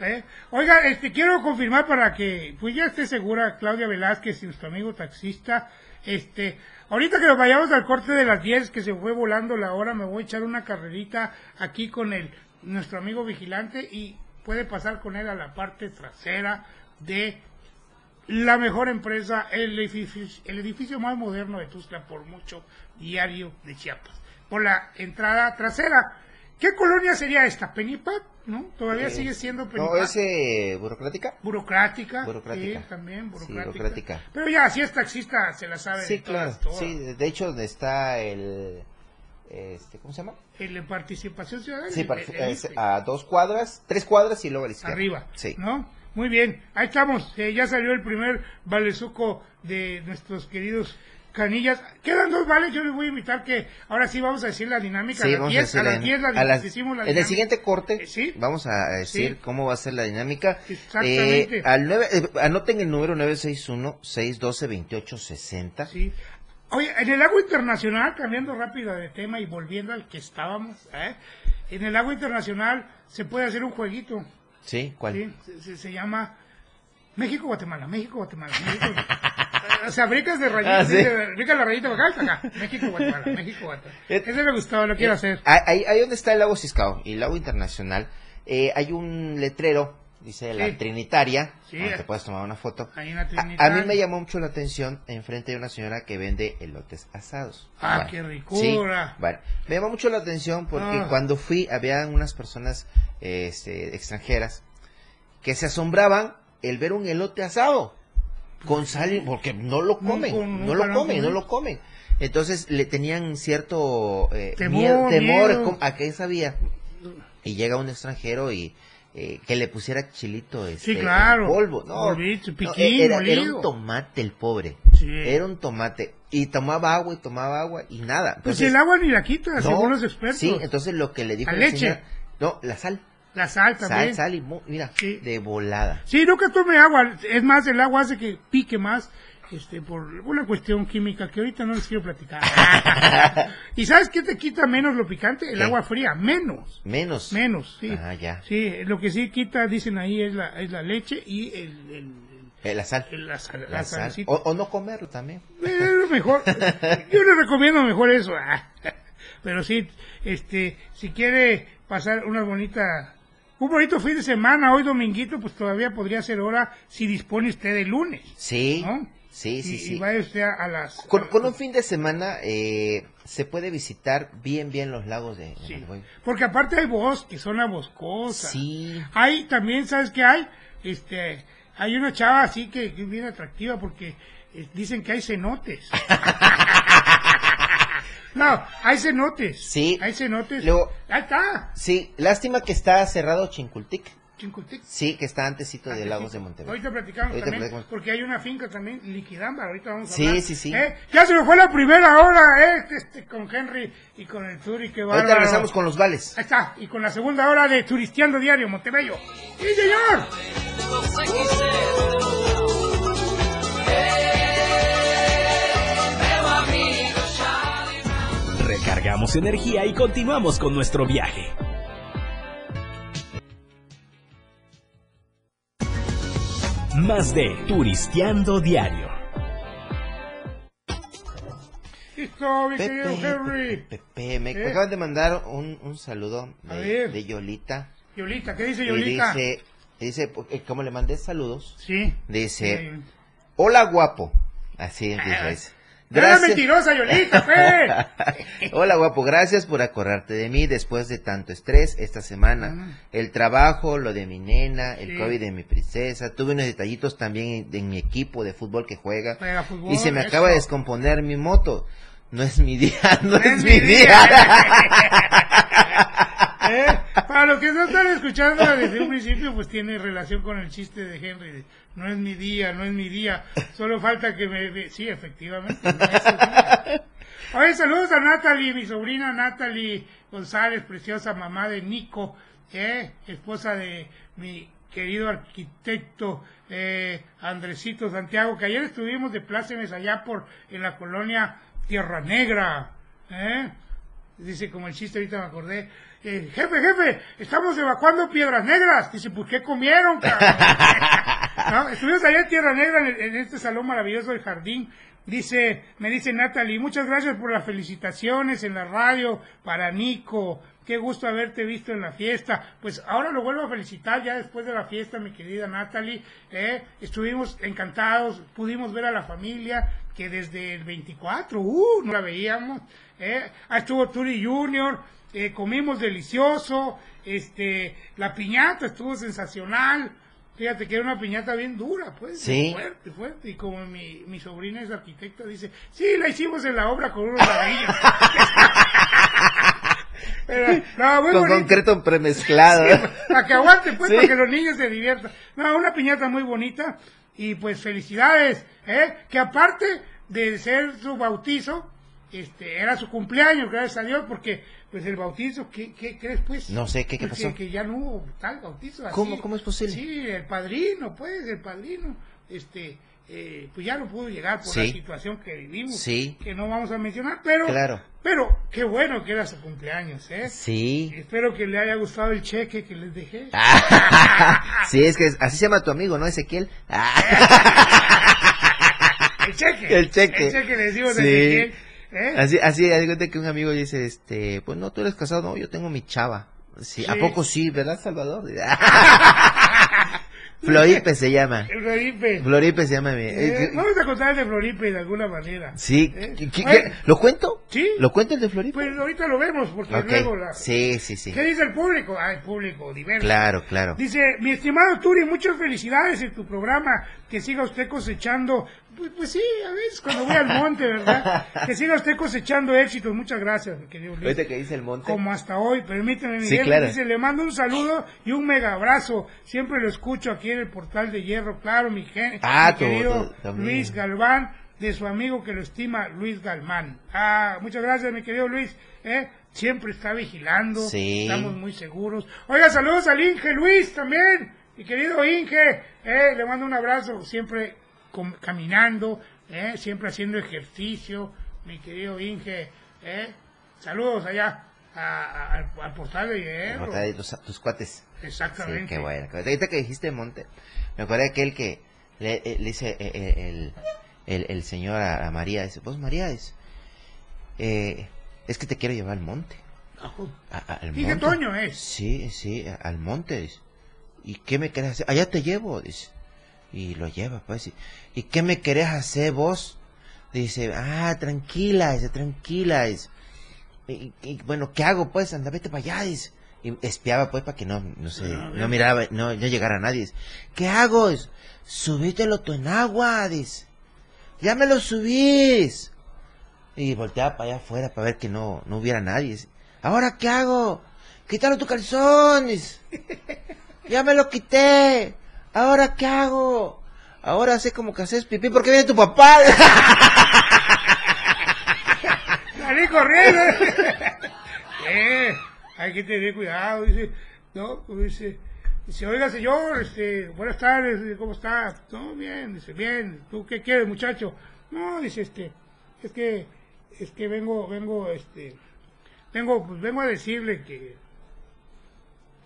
¿eh? Oiga, este, quiero confirmar para que, pues ya esté segura Claudia Velázquez y nuestro amigo taxista, este, ahorita que nos vayamos al corte de las 10, que se fue volando la hora, me voy a echar una carrerita aquí con el, nuestro amigo vigilante y puede pasar con él a la parte trasera de la mejor empresa, el edificio, el edificio más moderno de Tuxtla por mucho, diario de Chiapas. Por la entrada trasera. ¿Qué colonia sería esta? ¿Penipac? ¿No? ¿Todavía Eh, sigue siendo Penipac? ¿No es eh, burocrática? Burocrática. Burocrática. Sí, también Sí, burocrática. Pero ya, si es taxista, se la sabe. Sí, de claro. todas. Sí, de hecho, donde está el... Este, ¿Cómo se llama? El de participación ciudadana. Sí, el- el- es a dos cuadras, tres cuadras y luego a la izquierda. arriba. Sí. ¿No? Muy bien. Ahí estamos. Eh, ya salió el primer valezuco de nuestros queridos canillas. Quedan dos vales. Yo les voy a invitar que ahora sí vamos a decir la dinámica. Sí, a las vamos 10, a decir a la las 10 la, a las- la En el siguiente corte Eh, sí. vamos a decir Sí. cómo va a ser la dinámica. Exactamente. Eh, al nueve- eh, anoten el número 961-612-2860. Sí. Oye, en el agua internacional, cambiando rápido de tema y volviendo al que estábamos, ¿eh? en el agua internacional se puede hacer un jueguito. ¿Sí? ¿Cuál? ¿sí? Se, se- se llama México-Guatemala, México-Guatemala. México o sea, brincas de rayitas, Ah, ¿sí? la rayita para acá, para acá. México-Guatemala, México-Guatemala. Eh, Ese me gustó, lo quiero hacer. Ahí, ahí- donde está el lago Ciscao y el lago internacional, eh, hay un letrero, dice la Sí. Trinitaria, Sí. te puedes tomar una foto. En la A, a mí me llamó mucho la atención, enfrente de una señora que vende elotes asados. Ah, qué Sí, ricura. bueno, me llamó mucho la atención porque Ah. cuando fui había unas personas este, extranjeras que se asombraban el ver un elote asado con sal y- porque no lo comen, no lo lo comen, no lo comen. Entonces le tenían cierto eh, Temor, miedo, temor miedo. a qué sabía. Y llega un extranjero y eh, que le pusiera chilito este, Sí, claro. en polvo. No, no, era, un tomate el pobre. Sí. Era un tomate. Y tomaba agua y tomaba agua y nada. Pues Entonces, el agua ni la quita, no, según los expertos. Sí, entonces lo que le dijo La la leche. señora- no, la sal. La sal también. Sal, sal y mira, Sí. de volada. Sí, nunca tome agua. Es más, el agua hace que pique más. Este, por una cuestión química que ahorita no les quiero platicar. ¿Y sabes qué te quita menos lo picante? El ¿Qué? agua fría, menos. Menos. Menos, sí. Ah, ya. Sí, lo que sí quita, dicen ahí, es la, es la leche y el, el- Eh, la sal. la, sal- La sal. O, o no comerlo también. Eh, Es lo mejor. Yo le recomiendo mejor eso. Pero sí, este, si quiere pasar una bonita, un bonito fin de semana, hoy dominguito, pues todavía podría ser hora si dispone usted de lunes. Sí. ¿no? Sí, sí, y, sí. y vaya usted a, a las... Con, con un fin de semana eh, se puede visitar bien, bien los lagos de, Sí, porque aparte hay bosque, zona boscosa. Sí. Hay también, ¿sabes qué hay? Este, hay una chava así que, que es bien atractiva porque eh, dicen que hay cenotes. No, hay cenotes. Sí. Hay cenotes. Luego- Ahí está. Sí, lástima que está cerrado Chincultic. Chincultic. Sí, que está antesito de Lagos de Monterrey. Ahorita platicamos Ahorita también, platicamos. porque hay una finca también, Liquidamba, ahorita vamos a Sí, hablar. sí, sí. ¿Eh? Ya se me fue la primera hora, ¿eh? Este, con Henry y con el Turi, que Ahorita regresamos con los vales. Ahí está, y con la segunda hora de Turisteando Diario, Montebello. ¡Sí, señor! Recargamos energía y continuamos con nuestro viaje. Más de Turisteando Diario. Listo, mi querido Pepe, Henry. Pepe, Pepe, me ¿Eh? acaban de mandar un, un saludo de, de Yolita. Yolita, ¿qué dice Y Yolita? dice, dice, eh, como le mandé saludos, Sí. dice, Sí. hola guapo. Así dice. Eres mentirosa, Yolita, fe. Hola guapo, gracias por acordarte de mí después de tanto estrés esta semana. El trabajo, lo de mi nena, el Ah. Sí. COVID de mi princesa. Tuve unos detallitos también en, mi equipo de fútbol que juega. Fútbol, y se me eso. acaba de descomponer mi moto. No es mi día, no, es, mi día. ¿Eh? Para los que no están escuchando desde un principio, pues tiene relación con el chiste de Henry. no es mi día, no es mi día. Solo falta que me... ve-". Sí, efectivamente. no saludos a Natalie, mi sobrina Natalie González, preciosa mamá de Nico, ¿eh? esposa de mi querido arquitecto eh, Andresito Santiago, que ayer estuvimos de plácemes allá por en la colonia Tierra Negra. ¿eh? Dice, como el chiste, ahorita me acordé. Eh, jefe, jefe, estamos evacuando Piedras Negras. Dice, ¿por qué comieron? cabrón?" No, Estuvimos allá en Tierra Negra, en, en este salón maravilloso del jardín. Dice, me dice Natalie, muchas gracias por las felicitaciones en la radio para Nico. Qué gusto haberte visto en la fiesta. Pues ahora lo vuelvo a felicitar ya después de la fiesta, mi querida Natalie. ¿eh? Estuvimos encantados, pudimos ver a la familia que desde el 24, uh, no la veíamos. ¿eh? Estuvo Turi Junior, eh, comimos delicioso, este, la piñata estuvo sensacional. Fíjate que era una piñata bien dura, pues. Sí. Fuerte, fuerte. Y como mi, mi sobrina es arquitecta, dice, sí, la hicimos en la obra con unos ladrillos. No, muy Con bonito. concreto premezclado. Para que aguante, pues, Sí. para que los niños se diviertan. No, una piñata muy bonita. Y pues felicidades, ¿eh? Que aparte de ser su bautizo, este, era su cumpleaños, gracias a Dios, porque pues el bautizo, ¿qué, qué crees pues? No sé, ¿qué- qué Pues, pasó? Que, que ya no hubo tal bautizo. así. ¿Cómo? ¿Cómo es posible? Sí, el padrino, pues, el padrino, este, eh, pues ya no pudo llegar por Sí. la situación que vivimos, Sí. que no vamos a mencionar, pero, Claro. pero qué bueno que era su cumpleaños, ¿eh? Sí. Espero que le haya gustado el cheque que les dejé. sí, es que así se llama tu amigo, ¿no, Ezequiel? El cheque. El cheque. El cheque le decimos Sí. a Ezequiel, ¿eh? Así, así, de que un amigo dice, este, pues no, tú eres casado, no, yo tengo mi chava. Sí, ¿A poco sí, verdad, Salvador? Floripe se llama. Floripe. Floripe se llama. Eh, eh, vamos a contar el de Floripe de alguna manera. Sí, ¿Eh? ¿qué- qué- Oye, ¿lo cuento? Sí. ¿Lo cuento el de Floripe? Pues ahorita lo vemos, porque luego la... sí, sí, sí. ¿Qué dice el público? Ah, el público diverso. Claro, claro. Dice, mi estimado Turi, muchas felicidades en tu programa, que siga usted cosechando, pues, pues sí, a veces cuando voy al monte, ¿verdad? Que siga usted cosechando éxitos, muchas gracias, mi querido Luis. Ahorita que dice el monte. Como hasta hoy, permíteme, Sí, Miguel, claro. dice, le mando un saludo y un mega abrazo, siempre lo escucho aquí en el portal de Hierro, claro, mi, gen- Ah, mi querido tú. Luis Galván, de su amigo que lo estima, Luis Galván. Ah, muchas gracias, mi querido Luis, ¿eh? siempre está vigilando, Sí. estamos muy seguros. Oiga, saludos al Inge Luis también, mi querido Inge, ¿eh? le mando un abrazo, siempre caminando, ¿eh? siempre haciendo ejercicio, mi querido Inge, ¿eh? saludos allá a- a- al, al portal de Hierro. De tus, tus cuates. Exactamente. Sí, qué bueno. Ahorita que dijiste monte, me acuerdo de aquel que le, eh, le dice eh, eh, el, el, el señor a, María, dice, vos María, es, eh, es que te quiero llevar al monte. Al ¿Y qué monte. Toño es? Sí, sí, al monte, dice. ¿Y qué me querés hacer? Allá te llevo, dice. Y lo lleva, pues. ¿Y, ¿y qué me querés hacer vos? Dice, ah, tranquila, dice, tranquila, dice. Y, y, bueno, ¿qué hago pues? Anda, vete para allá, dice. Y espiaba pues para que no, no sé, no miraba, no, no llegara a nadie. Dice, ¿qué hago? Dice, subítelo tú en agua, dice. Ya me lo subís. Y volteaba para allá afuera para ver que no, no hubiera nadie. Dice, ¿Ahora qué hago? Quítalo tu calzón. Dice, ya me lo quité. ¿Ahora qué hago? Ahora sé como que haces pipí porque viene tu papá. Salí corriendo. eh, hay que tener cuidado, dice. No, pues dice, dice, oiga señor, este, buenas tardes, ¿cómo está? No, bien, dice, bien, ¿tú qué quieres muchacho? No, dice, este, es que, es que vengo, vengo, este, vengo, pues vengo a decirle que,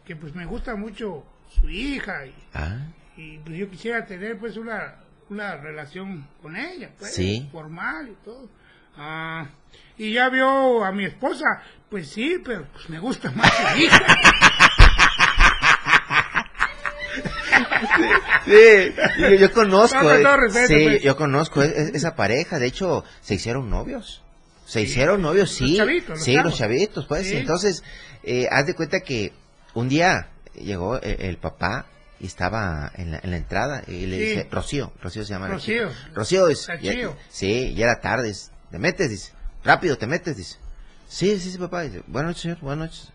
que pues me gusta mucho su hija y, ah, y pues yo quisiera tener pues una, una relación con ella, pues, Sí. formal y todo. Ah, y ya vio a mi esposa, pues sí, pero pues me gusta más su hija. Sí, yo, yo conozco, No, eh, respeto, sí, pues. yo conozco e- e- esa pareja, de hecho, se hicieron novios. Se hicieron novios, sí. chavitos, los sí, chavos. los chavitos, pues. Sí. Entonces, eh, haz de cuenta que un día llegó el, el papá y estaba en la, en la entrada y le Sí. dice, Rocío, Rocío se llama la Rocío. Rocío, Rocío. ya- sí, ya era tarde, dice, te metes, dice, rápido, te metes, dice. Sí, sí, sí, papá, dice, buenas noches, señor, buenas noches.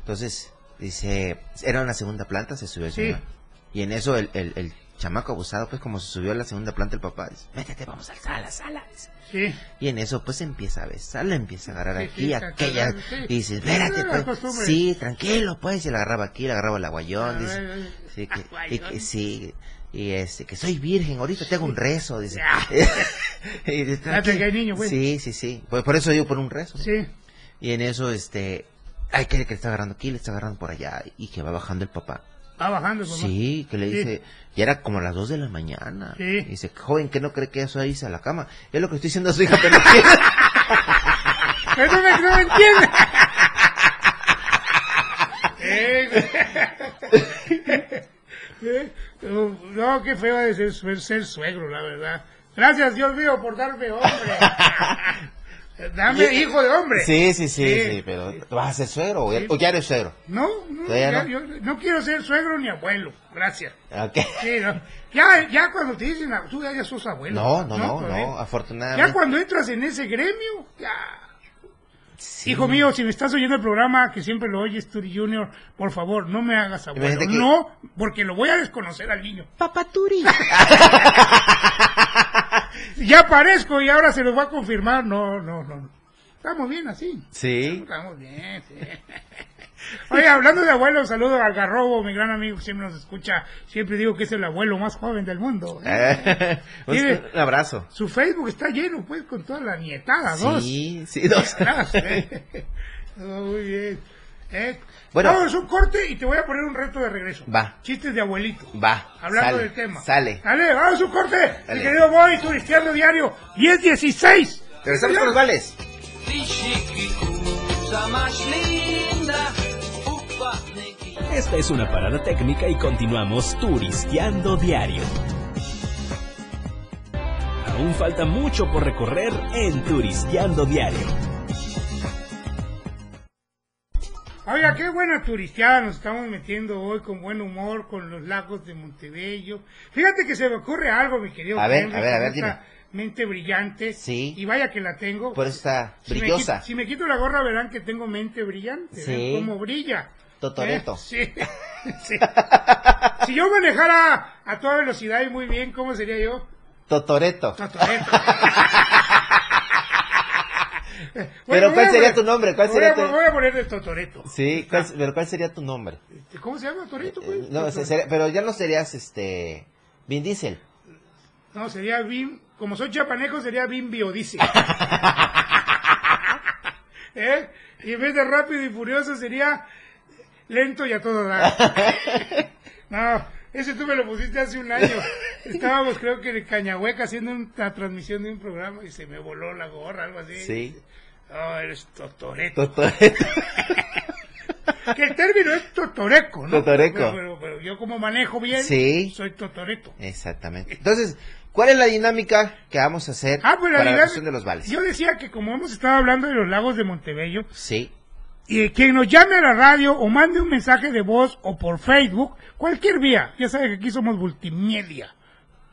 Entonces, dice, era una segunda planta, se subió el Sí. señor. Y en eso el, el, el chamaco abusado, pues como se subió a la segunda planta el papá, dice, métete, vamos al sala, sala. dice. Sí. Y en eso pues empieza a besarla, empieza a agarrar Sí, aquí, sí, aquella. Y dice, espérate, Es la pues. Sí, tranquilo, pues. Y le agarraba aquí, le agarraba el aguayón, dice. Ay, ay, ay. Sí, que, y que sí. Y este, que soy virgen, ahorita te hago un rezo, dice. y dice, cae niño, pues. Sí, sí, sí. Por, por eso digo por un rezo. Sí. Y en eso, este, ay, que, que le está agarrando aquí, le está agarrando por allá. Y que va bajando el papá. Bajando. Sí, que le Sí. dice, ya era como las 2 de la mañana. Sí. Y dice, joven, que no cree que eso ahí a la cama? Es lo que estoy diciendo a su hija, pero no. Pero no me, no me entiende. Eh, no, qué feo de ser, ser suegro, la verdad. Gracias, Dios mío, por darme hombre. Dame hijo de hombre. Sí, sí, sí, Sí. sí, pero ¿vas a ser suegro o ya, Sí. o ya eres suegro? No, no, ¿Todavía ya- no? yo no quiero ser suegro ni abuelo. Gracias. Ok. Sí, no. Ya, ya cuando te dicen, tú ya, ya sos abuelo. No, no, no, no, afortunadamente. Ya cuando entras en ese gremio, ya. Sí. Hijo mío, si me estás oyendo el programa, que siempre lo oyes, Turi Junior, por favor, no me hagas abuelo. Que- No, porque lo voy a desconocer al niño. Papá Turi. Ya aparezco y ahora se los va a confirmar. No, no, no. Estamos bien así. Sí. Estamos bien, sí. Oye, hablando de abuelo, saludo al Garrobo, mi gran amigo siempre nos escucha. Siempre digo que es el abuelo más joven del mundo. ¿eh? un, abrazo. Su Facebook está lleno, pues, con toda la nietada, dos. Sí, sí, dos. Atrás, muy bien. ¿Eh? Bueno. Vamos a un corte y te voy a poner un reto de regreso. Va. Chistes de abuelito. Va. Hablando sale, del tema. Sale. Dale, vamos a un corte. Dale. Mi querido Boy, turisteando diario, 10-16. Regresamos con los vales. Esta es una parada técnica y continuamos turisteando diario. Aún falta mucho por recorrer en Turisteando Diario. Oiga, qué buena turisteada nos estamos metiendo hoy con buen humor con los lagos de Montebello. Fíjate que se me ocurre algo, mi querido. A ver, Henry, a ver, a ver, dime. Mente brillante. Sí. Y vaya que la tengo. Por eso está Si me brillosa. quito- Si me, quito la gorra verán que tengo mente brillante. Sí. ¿ven cómo brilla. Totoreto. ¿Eh? Sí. sí. si yo manejara a toda velocidad y muy bien, ¿cómo sería yo? Totoreto. Totoreto. Pero ¿cuál sería tu nombre? ¿Cuál voy sería a- tu- Voy a poner de Totoreto. Sí, ¿cuál- pero ¿cuál sería tu nombre? ¿Cómo se llama Torito? Eh, Pues? no, sería- pero ya no serías este Vin Diesel. No, sería Bim, como soy chapaneco, sería Bim Biodice. ¿Eh? Y en vez de rápido y furioso sería lento y a todo dar. No, ese tú me lo pusiste hace un año. Estábamos creo que en Cañahueca haciendo una transmisión de un programa y se me voló la gorra, algo así. Sí. Oh, eres totoreto. Totoreto. Que el término es totoreco, ¿no? Totoreco. Pero, pero- pero yo como manejo bien, Sí. soy totoreto. Exactamente. Entonces, ¿cuál es la dinámica que vamos a hacer Ah, pues la para la dinámica- cuestión de los vales? Yo decía que como hemos estado hablando de los lagos de Montebello, Sí. y quien nos llame a la radio o mande un mensaje de voz o por Facebook, cualquier vía, ya sabe que aquí somos multimedia.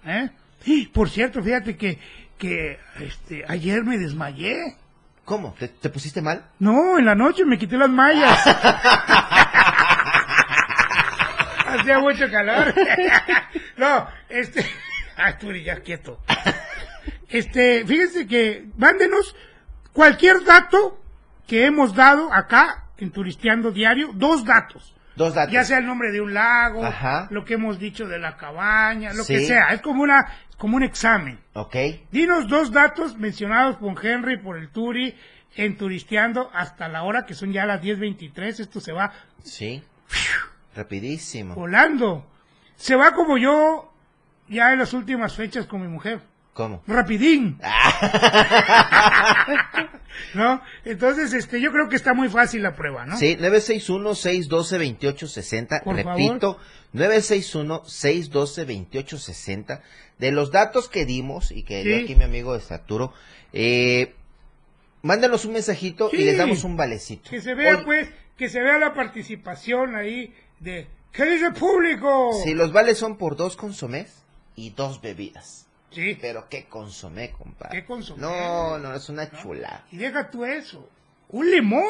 ¿eh? Y, por cierto, fíjate que que este, ayer me desmayé. ¿Cómo? ¿Te, te pusiste mal? No, en la noche me quité las mallas. Hacía mucho calor. no, este... Ay, tú ya quieto. Este, fíjense que mándenos cualquier dato que hemos dado acá en Turisteando Diario, dos datos. Dos datos. Ya sea el nombre de un lago, Ajá. lo que hemos dicho de la cabaña, lo que sea. Es como una, como un examen. Ok. Dinos dos datos mencionados por Henry por el Turi en Turisteando hasta la hora que son ya las 10.23. Esto se va Sí. Rapidísimo. volando. Se va como yo ya en las últimas fechas con mi mujer. ¿Cómo? Rapidín. ¿No? Entonces, este, yo creo que está muy fácil la prueba, ¿no? Sí, 961-612-2860. Por Repito, 961-612-2860. De los datos que dimos y que dio Sí. aquí mi amigo de Arturo, eh, mándanos un mensajito y les damos un valecito. Que se vea, pues, que se vea la participación ahí de, ¿qué dice el público? Si los vales son por dos consomés y dos bebidas. Sí. Pero qué consomé, compadre. ¿Qué consomé? No, no, es una chula. Y deja tú eso. Un limón.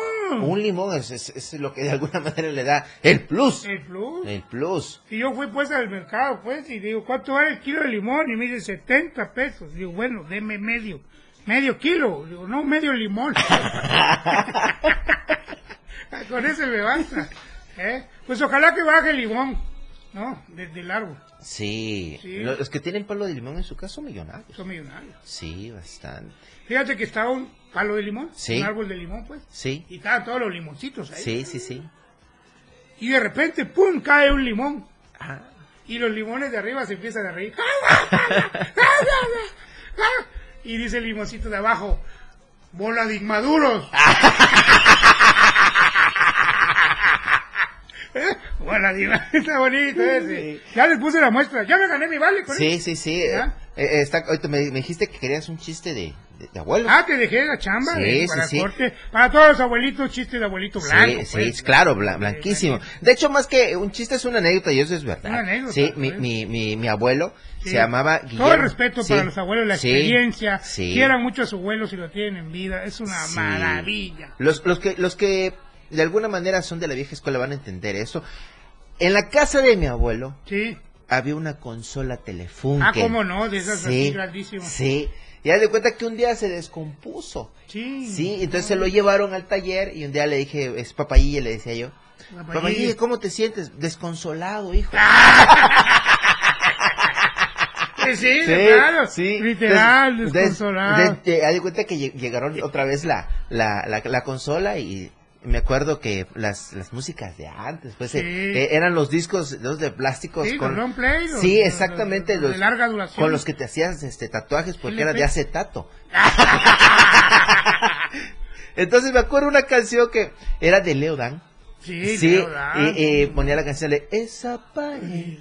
Un limón es, es- es lo que de alguna manera le da el plus. El plus. El plus. Y yo fui pues al mercado, pues, y digo, ¿cuánto vale el kilo de limón? Y me dice 70 pesos. Digo, bueno, deme medio. Medio kilo. Digo, no, medio limón. Con eso me basta. ¿eh? Pues ojalá que baje el limón, ¿no? Desde el árbol. Sí. Sí. Lo- Los que tienen palo de limón en su casa son millonarios. Son millonarios. Sí, bastante. Fíjate que estaba un palo de limón, Sí. un árbol de limón, pues. Sí. Y estaban todos los limoncitos ahí. Sí, sí, sí. Y de repente, ¡pum! cae un limón. Ah, Y los limones de arriba se empiezan a reír. y dice el limoncito de abajo, bola de inmaduros. Bola de inmaduros. Está bonito ese. Ya les puse la muestra. Ya me gané mi vale con sí, sí, sí. ¿Ya? Eh, eh, está, me, me dijiste que querías un chiste de, de, de abuelo. Ah, te dejé la chamba Sí, sí, para sí. corte. Para todos los abuelitos, chiste de abuelito blanco. sí, pues. sí, claro, bla- blanquísimo. De hecho, más que un chiste es una anécdota y eso es verdad. Una anécdota, Sí, mi, pues. mi, mi, mi abuelo se llamaba Guillermo. Todo el respeto para los abuelos, la experiencia. Quieran mucho a sus abuelos si lo tienen en vida. Es una maravilla. Los, los que, los que de alguna manera son de la vieja escuela van a entender eso. En la casa de mi abuelo Sí. Había una consola telefónica. Ah, cómo no, de esas así grandísimas. Sí. Y haz de cuenta que un día se descompuso. Sí. Sí, entonces se lo llevaron al taller y un día le dije, es papayilla, le decía yo. Papayilla. ¿cómo te sientes? Desconsolado, hijo. Sí, sí, claro. sí. Literal, Entonces, desconsolado. entonces, de- de- haz de cuenta que lle- llegaron otra vez la, la, la, la consola y me acuerdo que las, las músicas de antes, pues Sí. eh, eh, eran los discos los de plásticos Sí, con long play, los- sí los- exactamente los- los de los- larga duración. con los que te hacías este tatuajes porque era de acetato entonces me acuerdo una canción que era de Leo Dan Sí, sí Leo Dan. ponía la canción de esa pared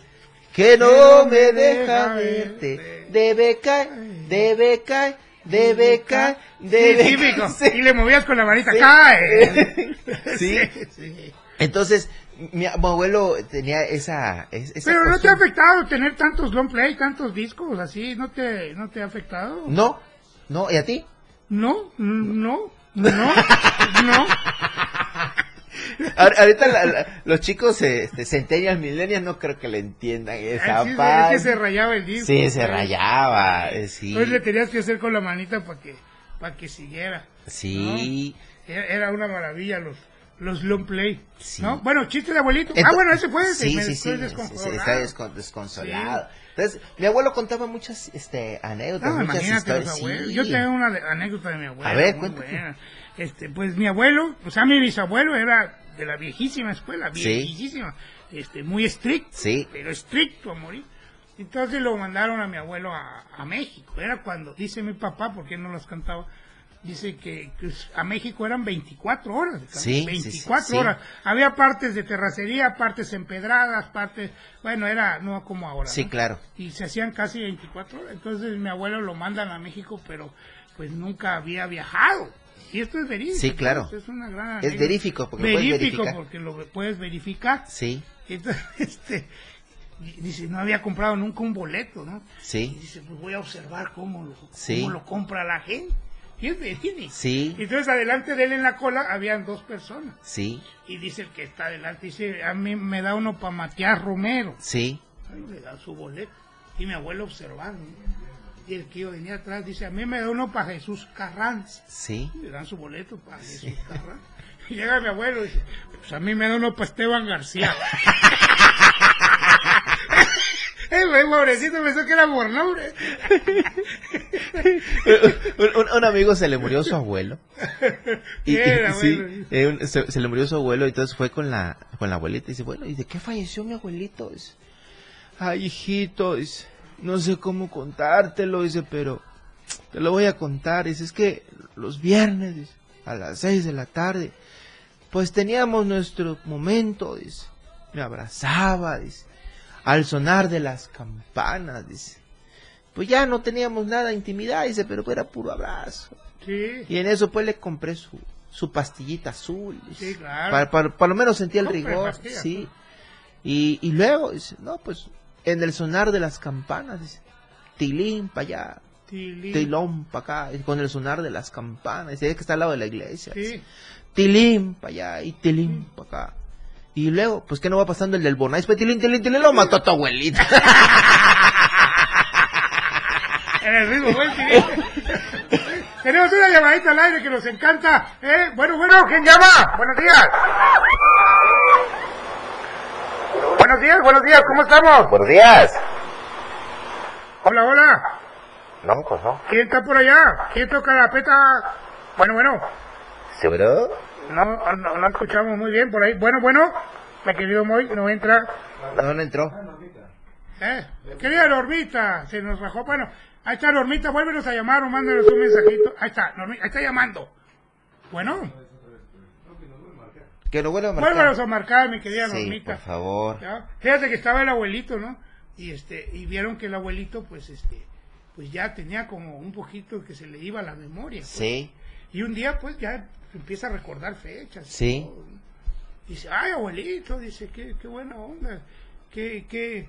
que no me deja verte debe caer debe caer debe caer Sí, debe típico. caer. Y le movías con la varita. Sí. ¡Cae! Sí. sí. entonces mi, abuelo tenía esa, es- esa Pero no te ha afectado tener tantos long play, tantos discos así, ¿no te, no te ha afectado? no no y a ti No, no, no, no. Ahor- Ahorita la- la- los chicos este, centennial, millennial no creo que le entiendan esa Así es, parte. es que se rayaba el disco. Sí, se pues. rayaba, eh, sí. Entonces le tenías que hacer con la manita para que, para que siguiera. Sí. Era, era una maravilla los, los long play. Sí. ¿no? Bueno, chiste de abuelito. ah, bueno, ese fue. Sí, me sí, sí, desconsolado. está descon- desconsolado. Entonces, mi abuelo contaba muchas este, anécdotas, No, muchas imagínate los historias. sí. Yo tengo una anécdota de mi abuelo. A ver, cuéntame. Este, pues mi abuelo, o sea, mi bisabuelo era de la viejísima escuela, Sí. viejísima, este, muy estricto, Sí. pero estricto a morir. Entonces lo mandaron a mi abuelo a, a México. Era cuando, dice mi papá, porque él no los cantaba, dice que, que a México eran 24 horas. Sí, sí, 24 sí, sí. horas. Había partes de terracería, partes empedradas, partes, bueno, era no como ahora. Sí, ¿no? claro. y se hacían casi 24 horas. Entonces mi abuelo lo mandan a México, pero pues nunca había viajado. Y esto es verídico. Sí, claro. Es una gran Es verífico, porque lo puedes Verífico, verificar. porque lo puedes verificar. Sí. Entonces, este, Y dice, no había comprado nunca un boleto, ¿no? Y Sí, dice, pues voy a observar cómo lo, Sí. cómo lo compra la gente. Y es cine. Sí. Y entonces adelante de él en la cola habían dos personas. sí, Y dice el que está adelante, dice, a mí me da uno para Matías Romero. sí. Ay, le da su boleto. Y mi abuelo observando. ¿no? Y el que venía atrás dice, a mí me da uno para Jesús Carranza. Sí. Le dan su boleto para Jesús Carranza. Y llega mi abuelo y dice, pues a mí me da uno para Esteban García. Güey, pobrecito, pensó que era por nombre. un, un- amigo se le murió su abuelo. Y, ¿Qué era, y- sí, eh, se, se le murió su abuelo y entonces fue con la, con la abuelita y dice, bueno, ¿y de qué falleció mi abuelito? Ay, hijito, dice, no sé cómo contártelo, dice, pero te lo voy a contar. Dice, es que los viernes, dice, a las seis de la tarde, pues teníamos nuestro momento, dice, me abrazaba, dice, al sonar de las campanas, dice. Pues ya no teníamos nada de intimidad, dice, pero era puro abrazo. Sí, Y en eso pues le compré su, su pastillita azul. dice. Sí, claro. Para, para- para lo menos sentía el rigor, sí. azul. Y, y luego, dice, no, pues en el sonar de las campanas, dice, tilín para allá, Tilín. tilón para acá, con el sonar de las campanas, dice, es que está al lado de la iglesia. dice, Sí. tilín para allá y tilín para acá. Y luego, pues que no va pasando el del Bonais, pues tilín, tilín, tilín, lo mató a tu abuelita. En el ritmo, buen tilín. Tenemos una llamadita al aire que nos encanta. ¿eh? Bueno, bueno, ¿quién llama? Buenos días. Buenos días, buenos días, ¿cómo estamos? Buenos días. Hola, hola. No, pues no. ¿Quién está por allá? ¿Quién toca la peta? Bueno, bueno. ¿Seguro? No, no, no escuchamos muy bien por ahí. Bueno, bueno. Mi querido Moy, no entra. No, no entró. ¿Eh? Querida Normita, se nos bajó. Bueno, ahí está Normita, vuélvenos a llamar o mándanos un mensajito. Ahí está, Normita, ahí está llamando. Bueno, Que lo vuelva a marcar. vuélvenos a marcar, mi querida Sí, Normita. por favor. ¿Ya? Fíjate que estaba el abuelito, ¿no? Y este, y vieron que el abuelito, pues este, pues ya tenía como un poquito que se le iba la memoria. pues. Sí, Y un día, pues ya empieza a recordar fechas. y Sí. todo, ¿no? Dice, ay, abuelito, dice, qué, qué buena onda. ¿Qué, qué,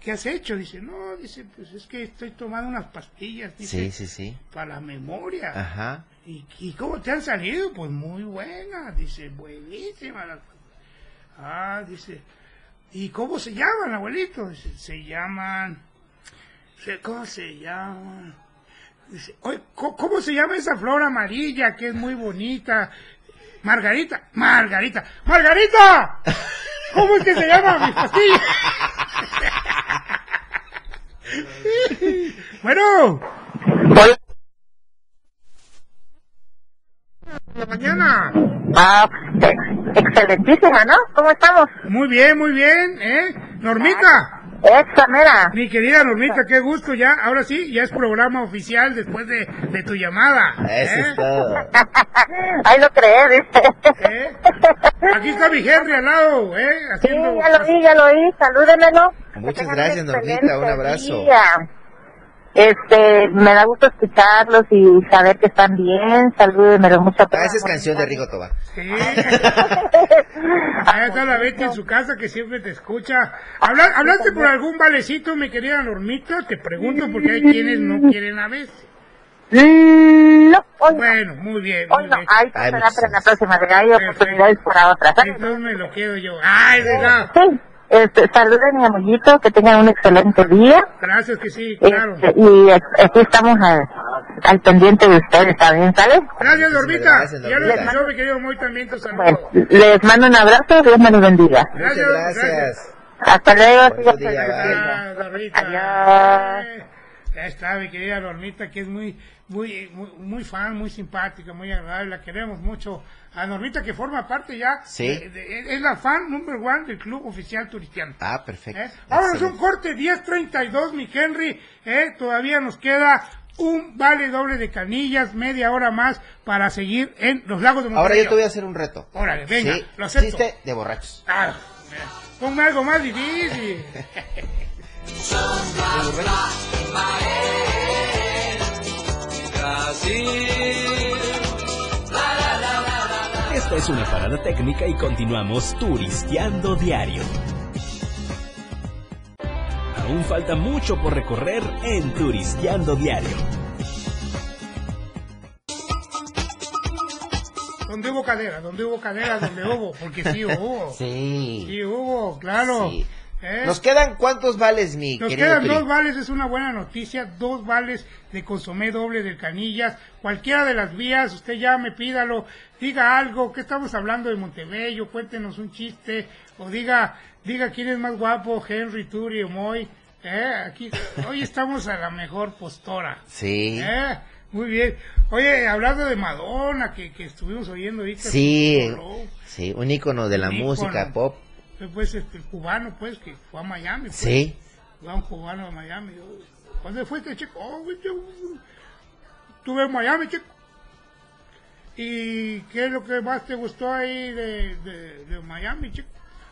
¿Qué has hecho? Dice, no, dice, pues es que estoy tomando unas pastillas, dice, sí, sí, sí. para la memoria. Ajá. ¿Y, ¿Y cómo te han salido? Pues muy buenas, dice, buenísimas las. Ah, dice, ¿y cómo se llaman, abuelito? Dice, se llaman, ¿cómo se llaman? Dice, oye, ¿cómo, cómo se llama esa flor amarilla que es muy bonita? Margarita, Margarita, Margarita, ¿cómo es que se llama mi pastilla? Bueno, la mañana. Ah, ex- excelentísima, ¿no? ¿Cómo estamos? Muy bien, muy bien, ¿eh? Normita, Esa mera. mi querida Normita, qué gusto ya. Ahora sí, ya es programa oficial después de, de tu llamada. Eso ¿eh? es todo. Ahí lo creé, dice. ¿Eh? Aquí está mi Henry al lado, ¿eh? Sí, Haciendo... ya lo vi, ya lo vi. Salúdemelo. Muchas gracias, Normita, un abrazo. día. Este, me da gusto escucharlos y saber que están bien. Salúdenmelo mucho. Ah, esa es la canción de. Rigo Tobar. Sí. Ahí está la Betty en su casa que siempre te escucha. ¿Habla- ¿Hablaste por algún valecito, mi querida Normita? Te pregunto porque hay quienes no quieren a veces. Mm, No, hoy no. Bueno, muy bien, muy Hoy no. bien. Ahí Ay, será muchas para la próxima. Hay oportunidades para otras. ¿sabes? Entonces me lo quedo yo. Ay, venga. Sí. Este, saluden mi amiguito, que tengan un excelente día. Gracias que sí, claro. Este, y eh, aquí estamos al, al pendiente de ustedes también, ¿sale? Gracias, gracias, Ya lo escuchó, mi querido Moy, también tu saludo. Bueno, les mando un abrazo, Dios me los bendiga. Muchas gracias. Hasta luego. Día, Normita. Adiós. Ya está, mi querida Normita, que es muy, muy, muy, muy fan, muy simpática, muy agradable. La queremos mucho. A Normita, que forma parte ya. Sí. de- de- es la fan number one del Club Oficial Turistiano. Ah, perfecto. ¿Eh? Vámonos un Excelente. corte, 10.32, mi Henry. ¿eh? Todavía nos queda un vale doble de canillas, media hora más para seguir en los lagos de Ahora Monterrey. yo te voy a hacer un reto. Órale, venga, Sí, lo acepto. chiste de borrachos. Ah, ponme algo más difícil. Esta es una parada técnica y continuamos turisteando diario. Aún falta mucho por recorrer en Turisteando Diario. Donde hubo cadera, donde hubo cadera, donde hubo, porque sí hubo. Sí. Sí hubo, claro. Sí. ¿Eh? ¿Nos quedan cuántos vales, mi Nos querido quedan dos vales, es una buena noticia, dos vales de consomé doble del Canillas, cualquiera de las vías, usted llame, pídalo, diga algo, que estamos hablando de Montebello, cuéntenos un chiste, o diga, diga quién es más guapo, Henry, Turi o Moy, ¿eh? Aquí, hoy estamos a la mejor postora. Sí. ¿Eh? Muy bien. Oye, hablando de Madonna, que, que estuvimos oyendo ahorita. Sí. Sí, un ícono de la Un música ícono. pop. Pues este, el cubano, pues, que fue a Miami. Pues. Sí. Fue un cubano a Miami. ¿Dónde fuiste, chico? Oh, estuve en Miami, chico. ¿Y qué es lo que más te gustó ahí de, de, de Miami, chico?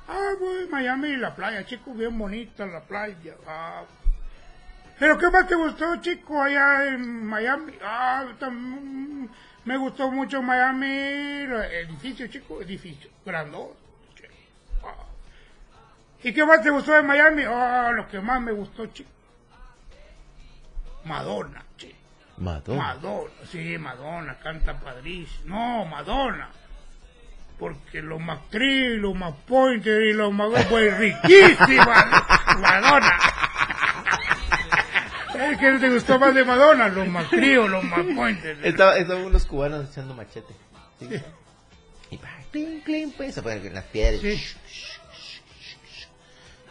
Ah, pues Miami y la playa, chico, bien bonita la playa. Ah. ¿Pero qué más te gustó, chico, allá en Miami? Ah, me gustó mucho Miami, el edificio, chico, edificio, grandote. ¿Y qué más te gustó de Miami? Ah, lo que más me gustó, chico. Madonna, chico. Madonna. Madonna, sí, Madonna, canta padrísimo. No, Madonna. Porque los McTree, los McPointer y los Mag... Pues riquísima, Madonna. ¿Qué te gustó más de Madonna? Los McTree o los McPointer. Estaba, estaban unos cubanos echando machete. Sí. Y pa, clink, clink, pues, se ponen en las piedras. Sí.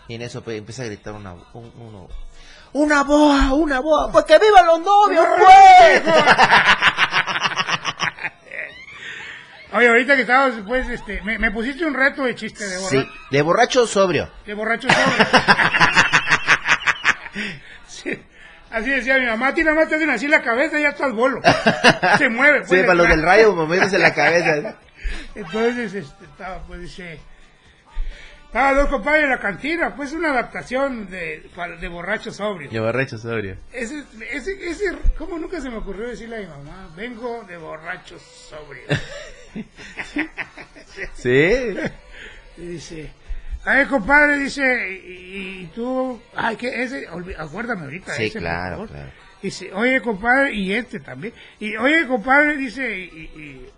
Y en eso pues, empieza a gritar una, un- uno. ¡Una boa! ¡Una boa! ¡Pues que vivan los novios, pues! Oye, ahorita que estabas, pues, este, me, me pusiste un reto de chiste de borracho. Sí, de borracho sobrio. De borracho sobre. Sí, Así decía mi mamá, a ti nada más te hacen así la cabeza y ya estás bolo. Se mueve. pues, Sí, para los del rayo, moviéndose la cabeza. Entonces, este, estaba, pues, dice, estaba dos compadres en la cantina, pues, una adaptación de, de borracho sobrio. De borracho sobrio. Ese, ese, ese, ¿cómo nunca se me ocurrió decirle a mi mamá? Vengo de borracho sobrio. Sí. Y dice, a ver, compadre, dice, y, y tú, ay, que ese, acuérdame ahorita. Sí, ese, por claro, favor. claro. Dice, oye, compadre, y este también. Y, oye, compadre, dice, y, y-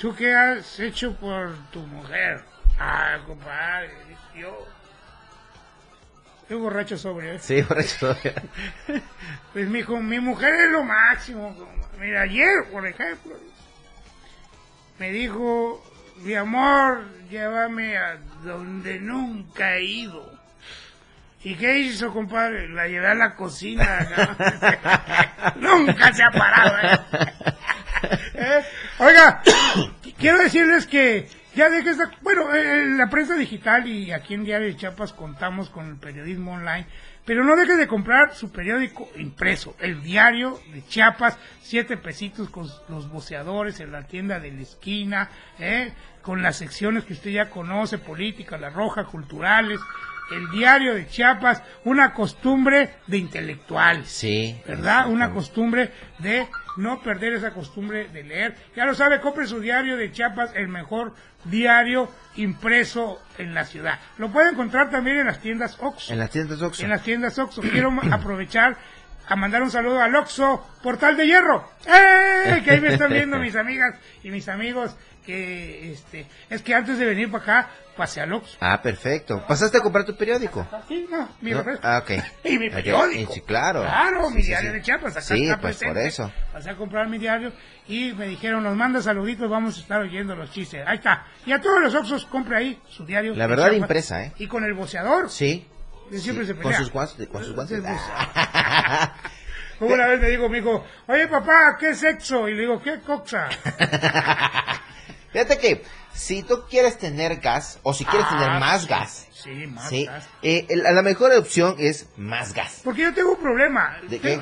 ¿tú qué has hecho por tu mujer? Ah, compadre, yo. Qué borracho sobre eso. Sí, borracho sobrio. Pues mi, mi mujer es lo máximo. Mira, ayer, por ejemplo, me dijo, mi amor, llévame a donde nunca he ido. ¿Y qué hizo, compadre? La llevé a la cocina. ¿no? nunca se ha parado. ¿eh? ¿Eh? Oiga, quiero decirles que ya de que está, bueno, eh, en la prensa digital y aquí en Diario de Chiapas contamos con el periodismo online, pero no dejes de comprar su periódico impreso, el Diario de Chiapas, siete pesitos con los boceadores en la tienda de la esquina, ¿eh? con las secciones que usted ya conoce, política, la roja, culturales, el Diario de Chiapas, una costumbre de intelectuales. Sí. ¿verdad? Una costumbre de no perder esa costumbre de leer. Ya lo sabe, compre su diario de Chiapas, el mejor diario impreso en la ciudad. Lo puede encontrar también en las tiendas Oxxo. En las tiendas Oxxo. En las tiendas Oxxo. Quiero aprovechar a mandar un saludo al Oxxo Portal de Hierro. ¡Eh! Que ahí me están viendo mis amigas y mis amigos que este es que antes de venir para acá pasé al Oxxo. Ah, perfecto. ¿Pasaste a comprar tu periódico? Sí, no, mi ¿No? refresco. Ah, ok. Y mi Ok, periódico. sí, claro. Claro, Sí, mi sí, diario sí. de Chiapas. Acá Sí, pues, por eso. Pasé a comprar mi diario y me dijeron, nos manda saluditos, vamos a estar oyendo los chistes. Ahí está. Y a todos los Oxos compre ahí su diario. La verdad, Chiapas. impresa, ¿eh? Y con el boceador. Sí. Siempre se Con pelea. sus guantes. Con sus guantes. Como una vez me dijo mi hijo, oye papá, ¿qué sexo? Y le digo, ¿qué coxa? Fíjate que si tú quieres tener gas o si quieres Ah, tener más sí. gas, Sí, más sí, gas. eh, el- la mejor opción es más gas. Porque yo tengo un problema. ¿De qué?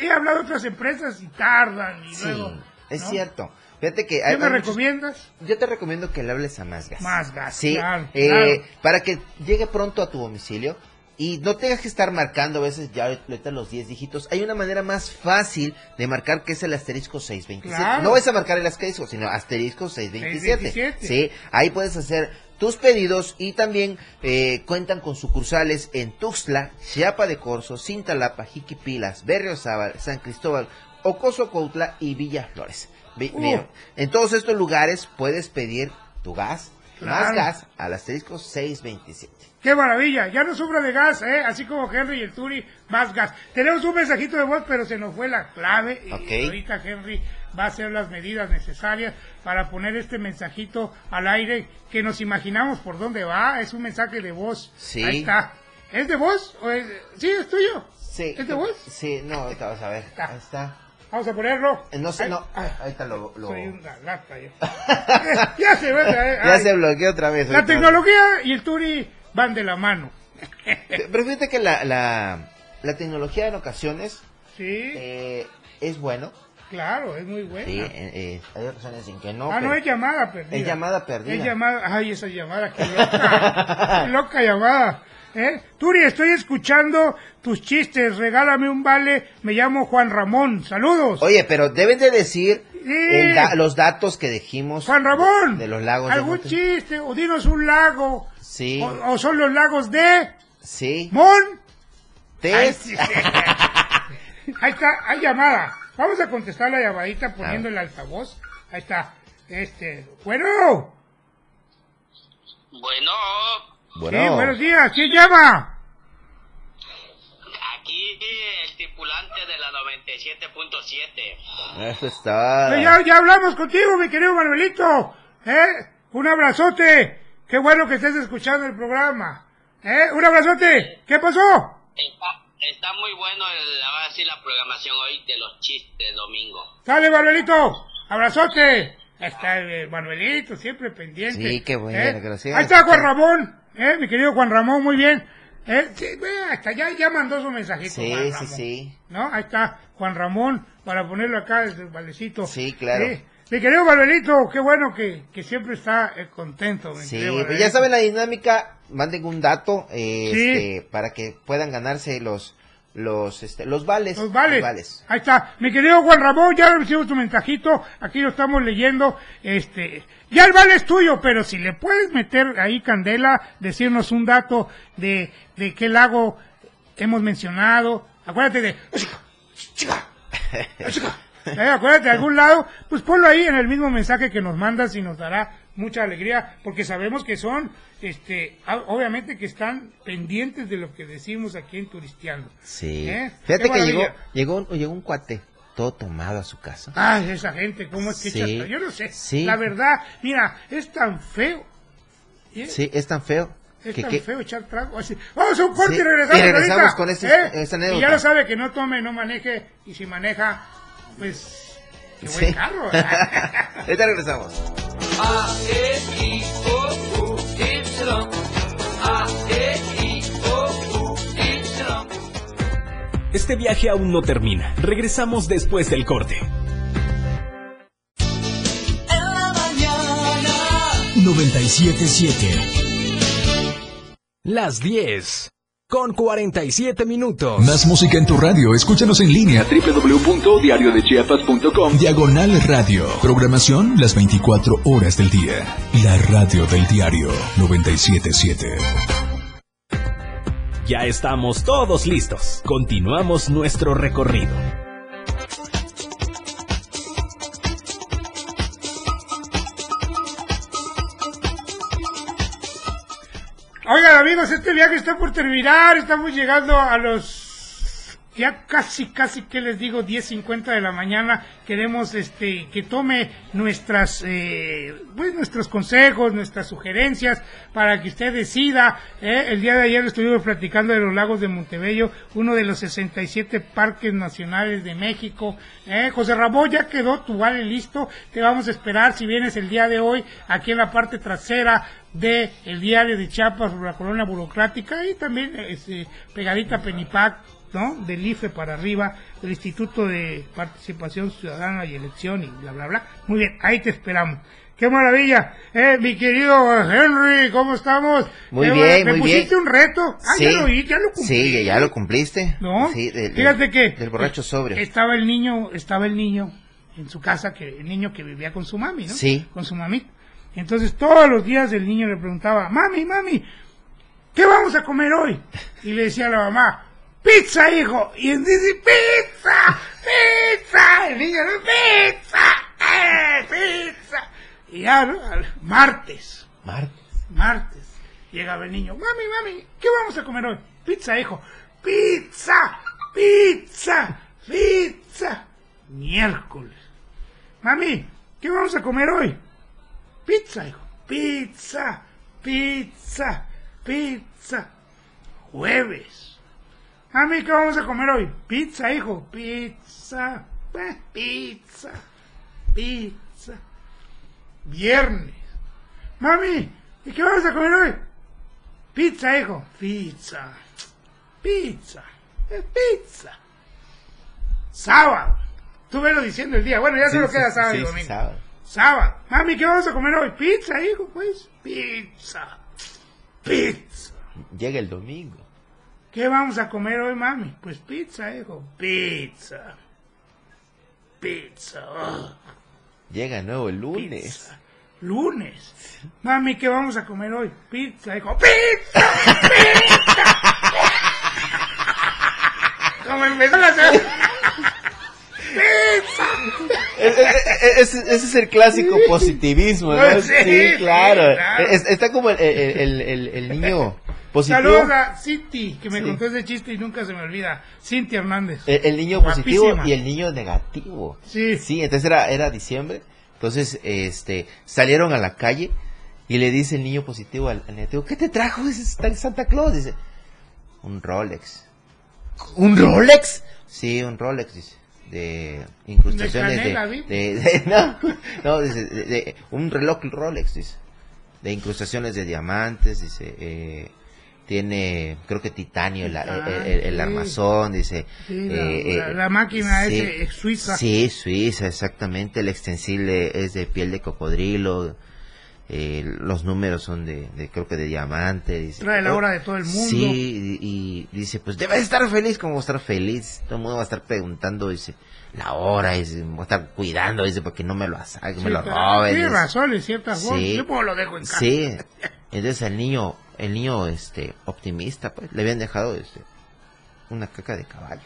He hablado de otras empresas y tardan y Sí, luego... es ¿no? cierto. Fíjate que ¿Qué hay, me hay muchos- recomiendas? yo te recomiendo que le hables a más gas. Más gas, Sí, claro, eh, claro. para que llegue pronto a tu domicilio. Y no tengas que estar marcando a veces ya ahorita los 10 dígitos. Hay una manera más fácil de marcar que es el asterisco 627. Claro. No vas a marcar el asterisco, sino asterisco 627. 627. Sí, ahí puedes hacer tus pedidos y también eh, cuentan con sucursales en Tuxtla, Chiapa de Corzo, Cintalapa, Jiquipilas, Berriozábal, San Cristóbal, Ocoso Cuautla y Villa Flores. Uh. en todos estos lugares puedes pedir tu gas, más gas, al asterisco 627. ¡Qué maravilla! Ya no sufra de gas, ¿eh? Así como Henry y el Turi, más gas. Tenemos un mensajito de voz, pero se nos fue la clave. Y Ok. ahorita Henry va a hacer las medidas necesarias para poner este mensajito al aire que nos imaginamos por dónde va. Es un mensaje de voz. Sí. Ahí está. ¿Es de voz? ¿O es de- Sí, es tuyo. Sí. ¿Es de voz? Sí, no, ahorita vas a ver. Está. Ahí está. Vamos a ponerlo. Eh, No sé, no. ay, Ahorita lo. lo- Soy una lata yo. ya se ve. Ya se bloqueó otra vez. La tecnología y el Turi van de la mano. Pero fíjate que la, la, la tecnología en ocasiones Sí, eh, es bueno. claro, es muy bueno. Sí, eh, eh, hay ocasiones en que no. ah, no, es llamada perdida. Es llamada perdida. Es llamada, ay, esa llamada, qué loca. qué loca llamada. ¿Eh? Turi, estoy escuchando tus chistes, regálame un vale, me llamo Juan Ramón, saludos. Oye, pero deben de decir Sí. da- los datos que dijimos. Juan Ramón, De los lagos. de algún chiste, o dinos un lago, Sí, o, o son los lagos de sí. Mon. Ay, sí, sí. Ahí está, hay llamada. Vamos a contestar la llamadita poniendo el altavoz. Ahí está. Este, bueno. Bueno, Bueno, Sí, buenos días. ¿Quién llama? aquí el tripulante de la 97.7. eso está. Eh, Ya, ya hablamos contigo, mi querido Manuelito. ¿Eh? Un abrazote. Qué bueno que estés escuchando el programa. ¿Eh? Un abrazote. ¿Qué pasó? Está, está muy bueno el, ahora sí la programación hoy de los chistes domingo. Sale, Manuelito. Abrazote. Ahí está eh, Manuelito, siempre pendiente. Sí, qué bueno, ¿Eh? gracias. Ahí está Juan Ramón. ¿Eh? Mi querido Juan Ramón, muy bien. ¿Eh? Sí, hasta ya, ya mandó su mensajito. Sí, Juan sí, Ramón. sí. ¿No? Ahí está Juan Ramón para ponerlo acá desde el valecito. Sí, claro. Mi querido Manuelito, qué bueno que, que siempre está eh, contento. mi Sí, pues ya saben la dinámica, manden un dato eh, Sí. este, para que puedan ganarse los los este, los vales. Los vales. Los vales. Ahí está. Mi querido Juan Ramón, ya recibimos tu mensajito. Aquí lo estamos leyendo. Este, ya el vale es tuyo, pero si le puedes meter ahí candela, decirnos un dato de, de qué lago hemos mencionado. Acuérdate de... Eh, acuérdate de algún lado, pues ponlo ahí en el mismo mensaje que nos mandas y nos dará mucha alegría, porque sabemos que son, este, a- obviamente que están pendientes de lo que decimos aquí en Turistiano. Sí. ¿Eh? Fíjate que llegó, llegó, un- llegó un cuate todo tomado a su casa. Ay, esa gente, ¿cómo es que Sí, Yo no sé. sí. La verdad, mira, es tan feo. ¿eh? Sí, es tan feo. Es que, tan que- feo echar trago. Así. Vamos a un corte Sí, y regresamos. y regresamos ahorita, con este- ¿eh? esta Y ya lo sabe que no tome, no maneje. Y si maneja, pues. Qué buen Sí. carro. Ahorita regresamos. Este viaje aún no termina. Regresamos después del corte. 977 Las 10 con 47 minutos. Más música en tu radio. Escúchanos en línea www.diariodechiapas.com Diagonal Radio. Programación las 24 horas del día. La radio del diario 977. Ya estamos todos listos. Continuamos nuestro recorrido. Amigos, este viaje está por terminar. Estamos llegando a los. Ya casi, casi, que les digo? 10.50 de la mañana. Queremos este que tome nuestras, eh, pues, nuestros consejos, nuestras sugerencias, para que usted decida. ¿eh? El día de ayer estuvimos platicando de los lagos de Montebello, uno de los 67 parques nacionales de México. ¿eh? José Ramón, ya quedó tu vale listo. Te vamos a esperar si vienes el día de hoy aquí en la parte trasera de el diario de Chiapas la colonia burocrática y también este, pegadita Penipac, ¿no? Del IFE para arriba, del Instituto de Participación Ciudadana y Elección y bla, bla, bla. Muy bien, ahí te esperamos. qué maravilla. Eh, mi querido Henry, ¿cómo estamos? Muy Qué bien. ¿Me muy pusiste bien. un reto? Ah, ya lo oí, ya lo cumplí. Sí, ya, ya lo cumpliste. ¿No? Sí, del- Fíjate que... Del borracho sobrio. Estaba el niño, estaba el niño en su casa, que el niño que vivía con su mami, ¿no? Sí. Con su mami. Entonces todos los días el niño le preguntaba, mami, mami, ¿qué vamos a comer hoy? Y le decía a la mamá, pizza, hijo. Y él dice, pizza, pizza. El niño, pizza, eh, pizza. Y ya, ¿no? Martes, Martes. martes. Llegaba el niño, mami, mami, ¿qué vamos a comer hoy? Pizza, hijo. Pizza, pizza, pizza. Miércoles. Mami, ¿qué vamos a comer hoy? Pizza, hijo. Pizza, pizza, pizza. Jueves. Mami, ¿qué vamos a comer hoy? Pizza, hijo. Pizza, eh, pizza, pizza. Viernes. Mami, ¿y qué vamos a comer hoy? Pizza, hijo. Pizza. Pizza. eh, pizza. Sábado. Tú velo diciendo el día. Bueno, ya Sí, solo sí, queda sí, sábado y domingo. sábado. Sábado. Mami, ¿qué vamos a comer hoy? Pizza, hijo, pues. Pizza. Pizza. Llega el domingo. ¿Qué vamos a comer hoy, mami? Pues pizza, hijo. Pizza. Pizza. Ugh. Llega nuevo el lunes. Pizza. Lunes. Mami, ¿qué vamos a comer hoy? Pizza, hijo. ¡Pizza! ¡Pizza! Como empezó la semana. ¡Pizza! E- e- e- Ese, ese es el clásico positivismo, ¿no? Sí, Sí, claro. sí, claro. Es- está como el- el- el niño positivo. Saludos a Cinti, que me Sí. contó ese chiste y nunca se me olvida. Cinti Hernández. El, el niño positivo y el niño negativo. Sí. Sí, entonces era, era diciembre. Entonces, este, salieron a la calle y le dice el niño positivo al, al negativo, ¿qué te trajo ese Santa- Santa Claus? Dice, un Rolex. ¿Un Rolex? Sí, un Rolex, dice. De incrustaciones De de... canela, ¿vi? de- de- no, no, dice, de- de- un reloj Rolex, dice. De incrustaciones de diamantes, dice. eh, tiene, creo que titanio, el, el- el sí. armazón, dice. Sí, la, eh, la- eh, la máquina sí. ese es suiza. Sí, Suiza, exactamente. El extensible es de piel de cocodrilo. eh, los números son de, de, creo que de diamante. Dice, Trae la hora de todo el mundo. Sí, y, y dice, pues debes estar feliz. ¿Cómo estar feliz? Todo el mundo va a estar preguntando, dice, la hora, dice, voy a estar cuidando, dice, porque no me lo saque, me lo roben. Tiene razón en ciertas Sí. cosas. Yo lo dejo en casa. Sí. Entonces el niño, el niño, este, optimista, pues, le habían dejado, este, una caca de caballo.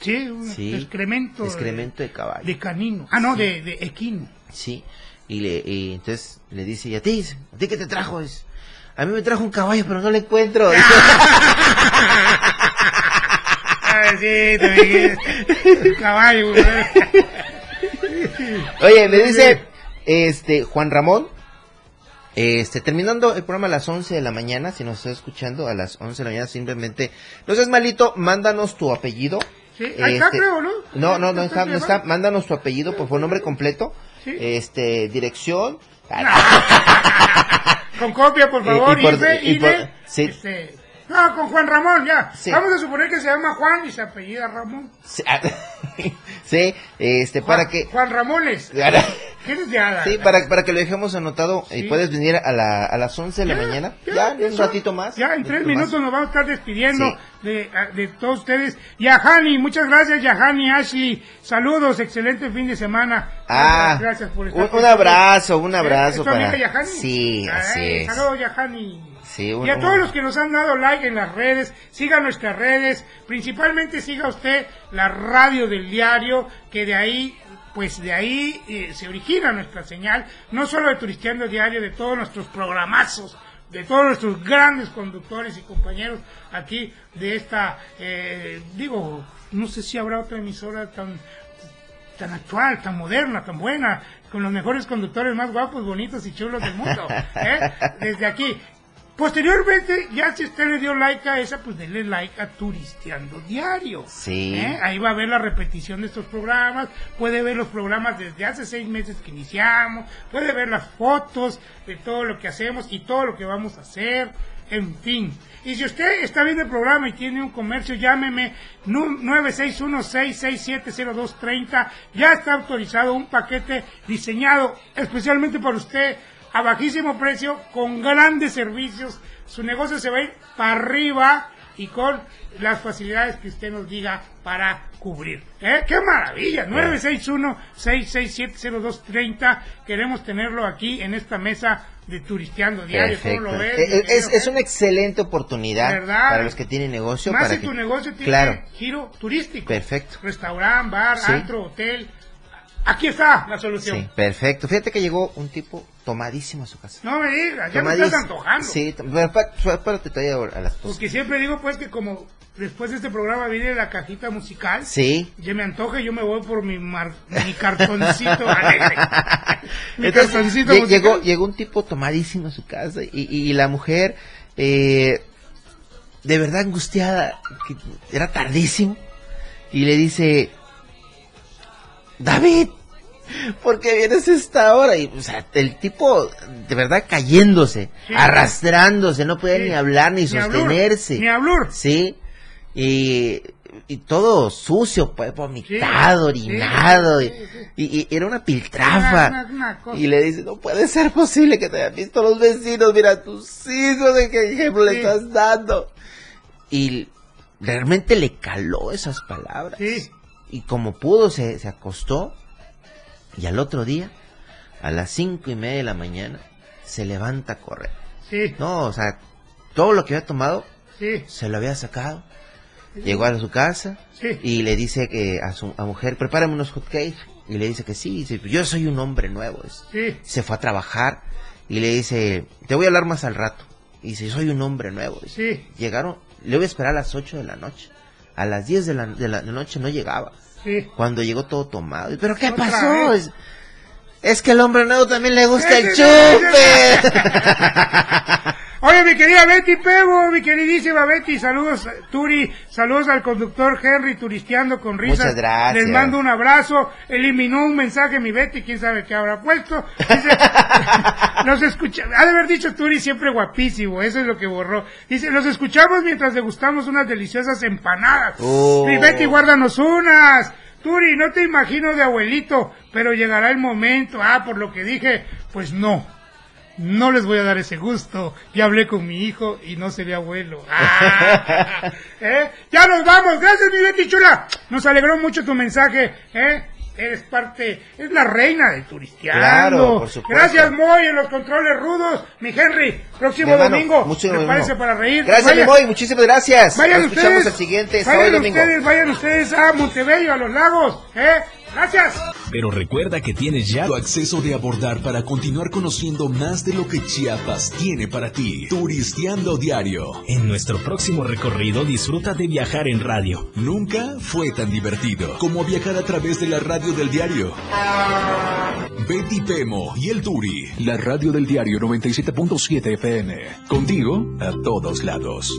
Sí, un Sí. excremento. de- Excremento de caballo. De canino. Ah, no, de, de equino. Sí, y, le, y entonces le dice, ¿y a ti? ¿A ti qué te trajo? Dice, a mí me trajo un caballo, pero no lo encuentro. El caballo. Oye, me dice, este, Juan Ramón, este, terminando el programa a las 11 de la mañana, si nos está escuchando a las 11 de la mañana, simplemente, no seas malito, mándanos tu apellido. Sí, ahí está, Este, creo, ¿no? No, no, no, ¿Está está, no está, mándanos tu apellido, por favor, nombre completo, Sí. este, dirección. Con copia, por favor. y Y, por- de, y y por- de- sí. este, no, con Juan Ramón, ya. Sí. Vamos a suponer que se llama Juan y se apellida Ramón. Sí, ah, sí, este, Juan, para que... Juan Ramones. ¿Quieres ya? Sí, para, para que lo dejemos anotado y Sí. puedes venir a, la, a las 11 de la mañana. ya, Ya, un ratito más. Ya, en tres minutos más. nos vamos a estar despidiendo de, a- de todos ustedes. Yahani, muchas gracias, Yahani, Ashley. Saludos, excelente fin de semana. Ah, gracias por estar un, un abrazo, un ¿Eh? abrazo ¿Es tu amiga para... Yahani? Sí, así Ay, es. Saludos, Yahani. Sí, y a todos los que nos han dado like en las redes, siga nuestras redes, principalmente siga usted la radio del diario, que de ahí, pues de ahí eh, se origina nuestra señal, no solo de Turisteando Diario, de todos nuestros programazos, de todos nuestros grandes conductores y compañeros aquí de esta, eh, digo, no sé si habrá otra emisora tan tan actual, tan moderna, tan buena, con los mejores conductores más guapos, bonitos y chulos del mundo. ¿eh? Desde aquí. Posteriormente, ya si usted le dio like a esa, pues denle like a Turisteando Diario. Sí. ¿Eh? Ahí va a ver la repetición de estos programas, puede ver los programas desde hace seis meses que iniciamos, puede ver las fotos de todo lo que hacemos y todo lo que vamos a hacer, en fin. Y si usted está viendo el programa y tiene un comercio, llámeme nu- 961-667-0230. Ya está autorizado un paquete diseñado especialmente para usted a bajísimo precio, con grandes servicios. Su negocio se va a ir para arriba y con las facilidades que usted nos diga para cubrir. ¿Eh? ¡Qué maravilla! 961-667-0230. Queremos tenerlo aquí en esta mesa de Turisteando Diario. ¿Cómo Perfecto. lo ves, Eh, mi Es, es una excelente oportunidad ¿Verdad? para los que tienen negocio. Más para si que- tu negocio tiene Claro, giro turístico. Perfecto. Restaurante, bar, Sí. antro, hotel. Aquí está la solución. sí, perfecto. Fíjate que llegó un tipo tomadísimo a su casa. No me digas, ya me estás antojando. Sí, espérate todavía a las cosas. Porque siempre digo pues que como después de este programa viene la cajita musical, Sí. ya me antoja y yo me voy por mi, mar- mi cartoncito alegre. mi Entonces, cartoncito musical. llegó, llegó un tipo tomadísimo a su casa y, y la mujer, eh, de verdad angustiada, que era tardísimo, y le dice, David, ¿por qué vienes a esta hora? Y, o sea, el tipo, de verdad, cayéndose, Sí. arrastrándose, no podía Sí. ni hablar ni, sostenerse. ni hablar. Sí, y, y todo sucio, pues, vomitado, Sí, orinado, y- era una piltrafa. Una- una- una cosa. Y le dice, no puede ser posible que te hayan visto los vecinos, mira tus hijos, de qué ejemplo le estás dando. Y realmente le caló esas palabras. Sí. Y como pudo, se, se acostó. Y al otro día, a las cinco y media de la mañana, se levanta a correr. Sí, No, o sea, todo lo que había tomado, sí, se lo había sacado. Llegó a su casa y le dice que a su a mujer, prepárame unos hotcakes. Y le dice que sí, dice, yo soy un hombre nuevo. Se fue a trabajar y le dice, te voy a hablar más al rato. Y dice, soy un hombre nuevo. dice. sí, Llegaron, le voy a esperar a las 8 de la noche. A las 10 de la, de la noche no llegaba. Sí. Cuando llegó todo tomado. ¿Pero qué pasó? vez. Es, que el hombre nuevo también le gusta el chupe. Oye, mi querida Betty Pebo, mi queridísima Betty, saludos, Turi, saludos al conductor Henry, turisteando con risas. Muchas gracias. Les mando un abrazo. Eliminó un mensaje mi Betty, quién sabe qué habrá puesto. Dice, los escucha, ha de haber dicho Turi siempre guapísimo, eso es lo que borró. Dice, los escuchamos mientras degustamos unas deliciosas empanadas. Oh. Mi Betty, guárdanos unas. Turi, no te imagino de abuelito, pero llegará el momento. Ah, por lo que dije, pues no. No les voy a dar ese gusto. Ya hablé con mi hijo y no seré abuelo. Ah, ¿eh? Ya nos vamos. Gracias, mi Betty Chula. Nos alegró mucho tu mensaje. ¿eh? Eres parte, es la reina de Turisteando. Claro, por supuesto. Gracias, Moy, en los controles rudos. Mi Henry, próximo domingo. mucho Prepárese ánimo. para reír. Gracias, Moy, muchísimas gracias. Vayan Nos escuchamos ustedes. el siguiente vayan sábado y domingo. ustedes, vayan ustedes a Montebello, a los lagos. ¿eh? Gracias. Pero recuerda que tienes ya Tu acceso de abordar para continuar conociendo más de lo que Chiapas tiene para ti. Turisteando diario. En nuestro próximo recorrido disfruta de viajar en radio. Nunca fue tan divertido como viajar a través de la radio del diario. Betty Pemo y el Turi. La radio del diario 97.7 FM. Contigo a todos lados.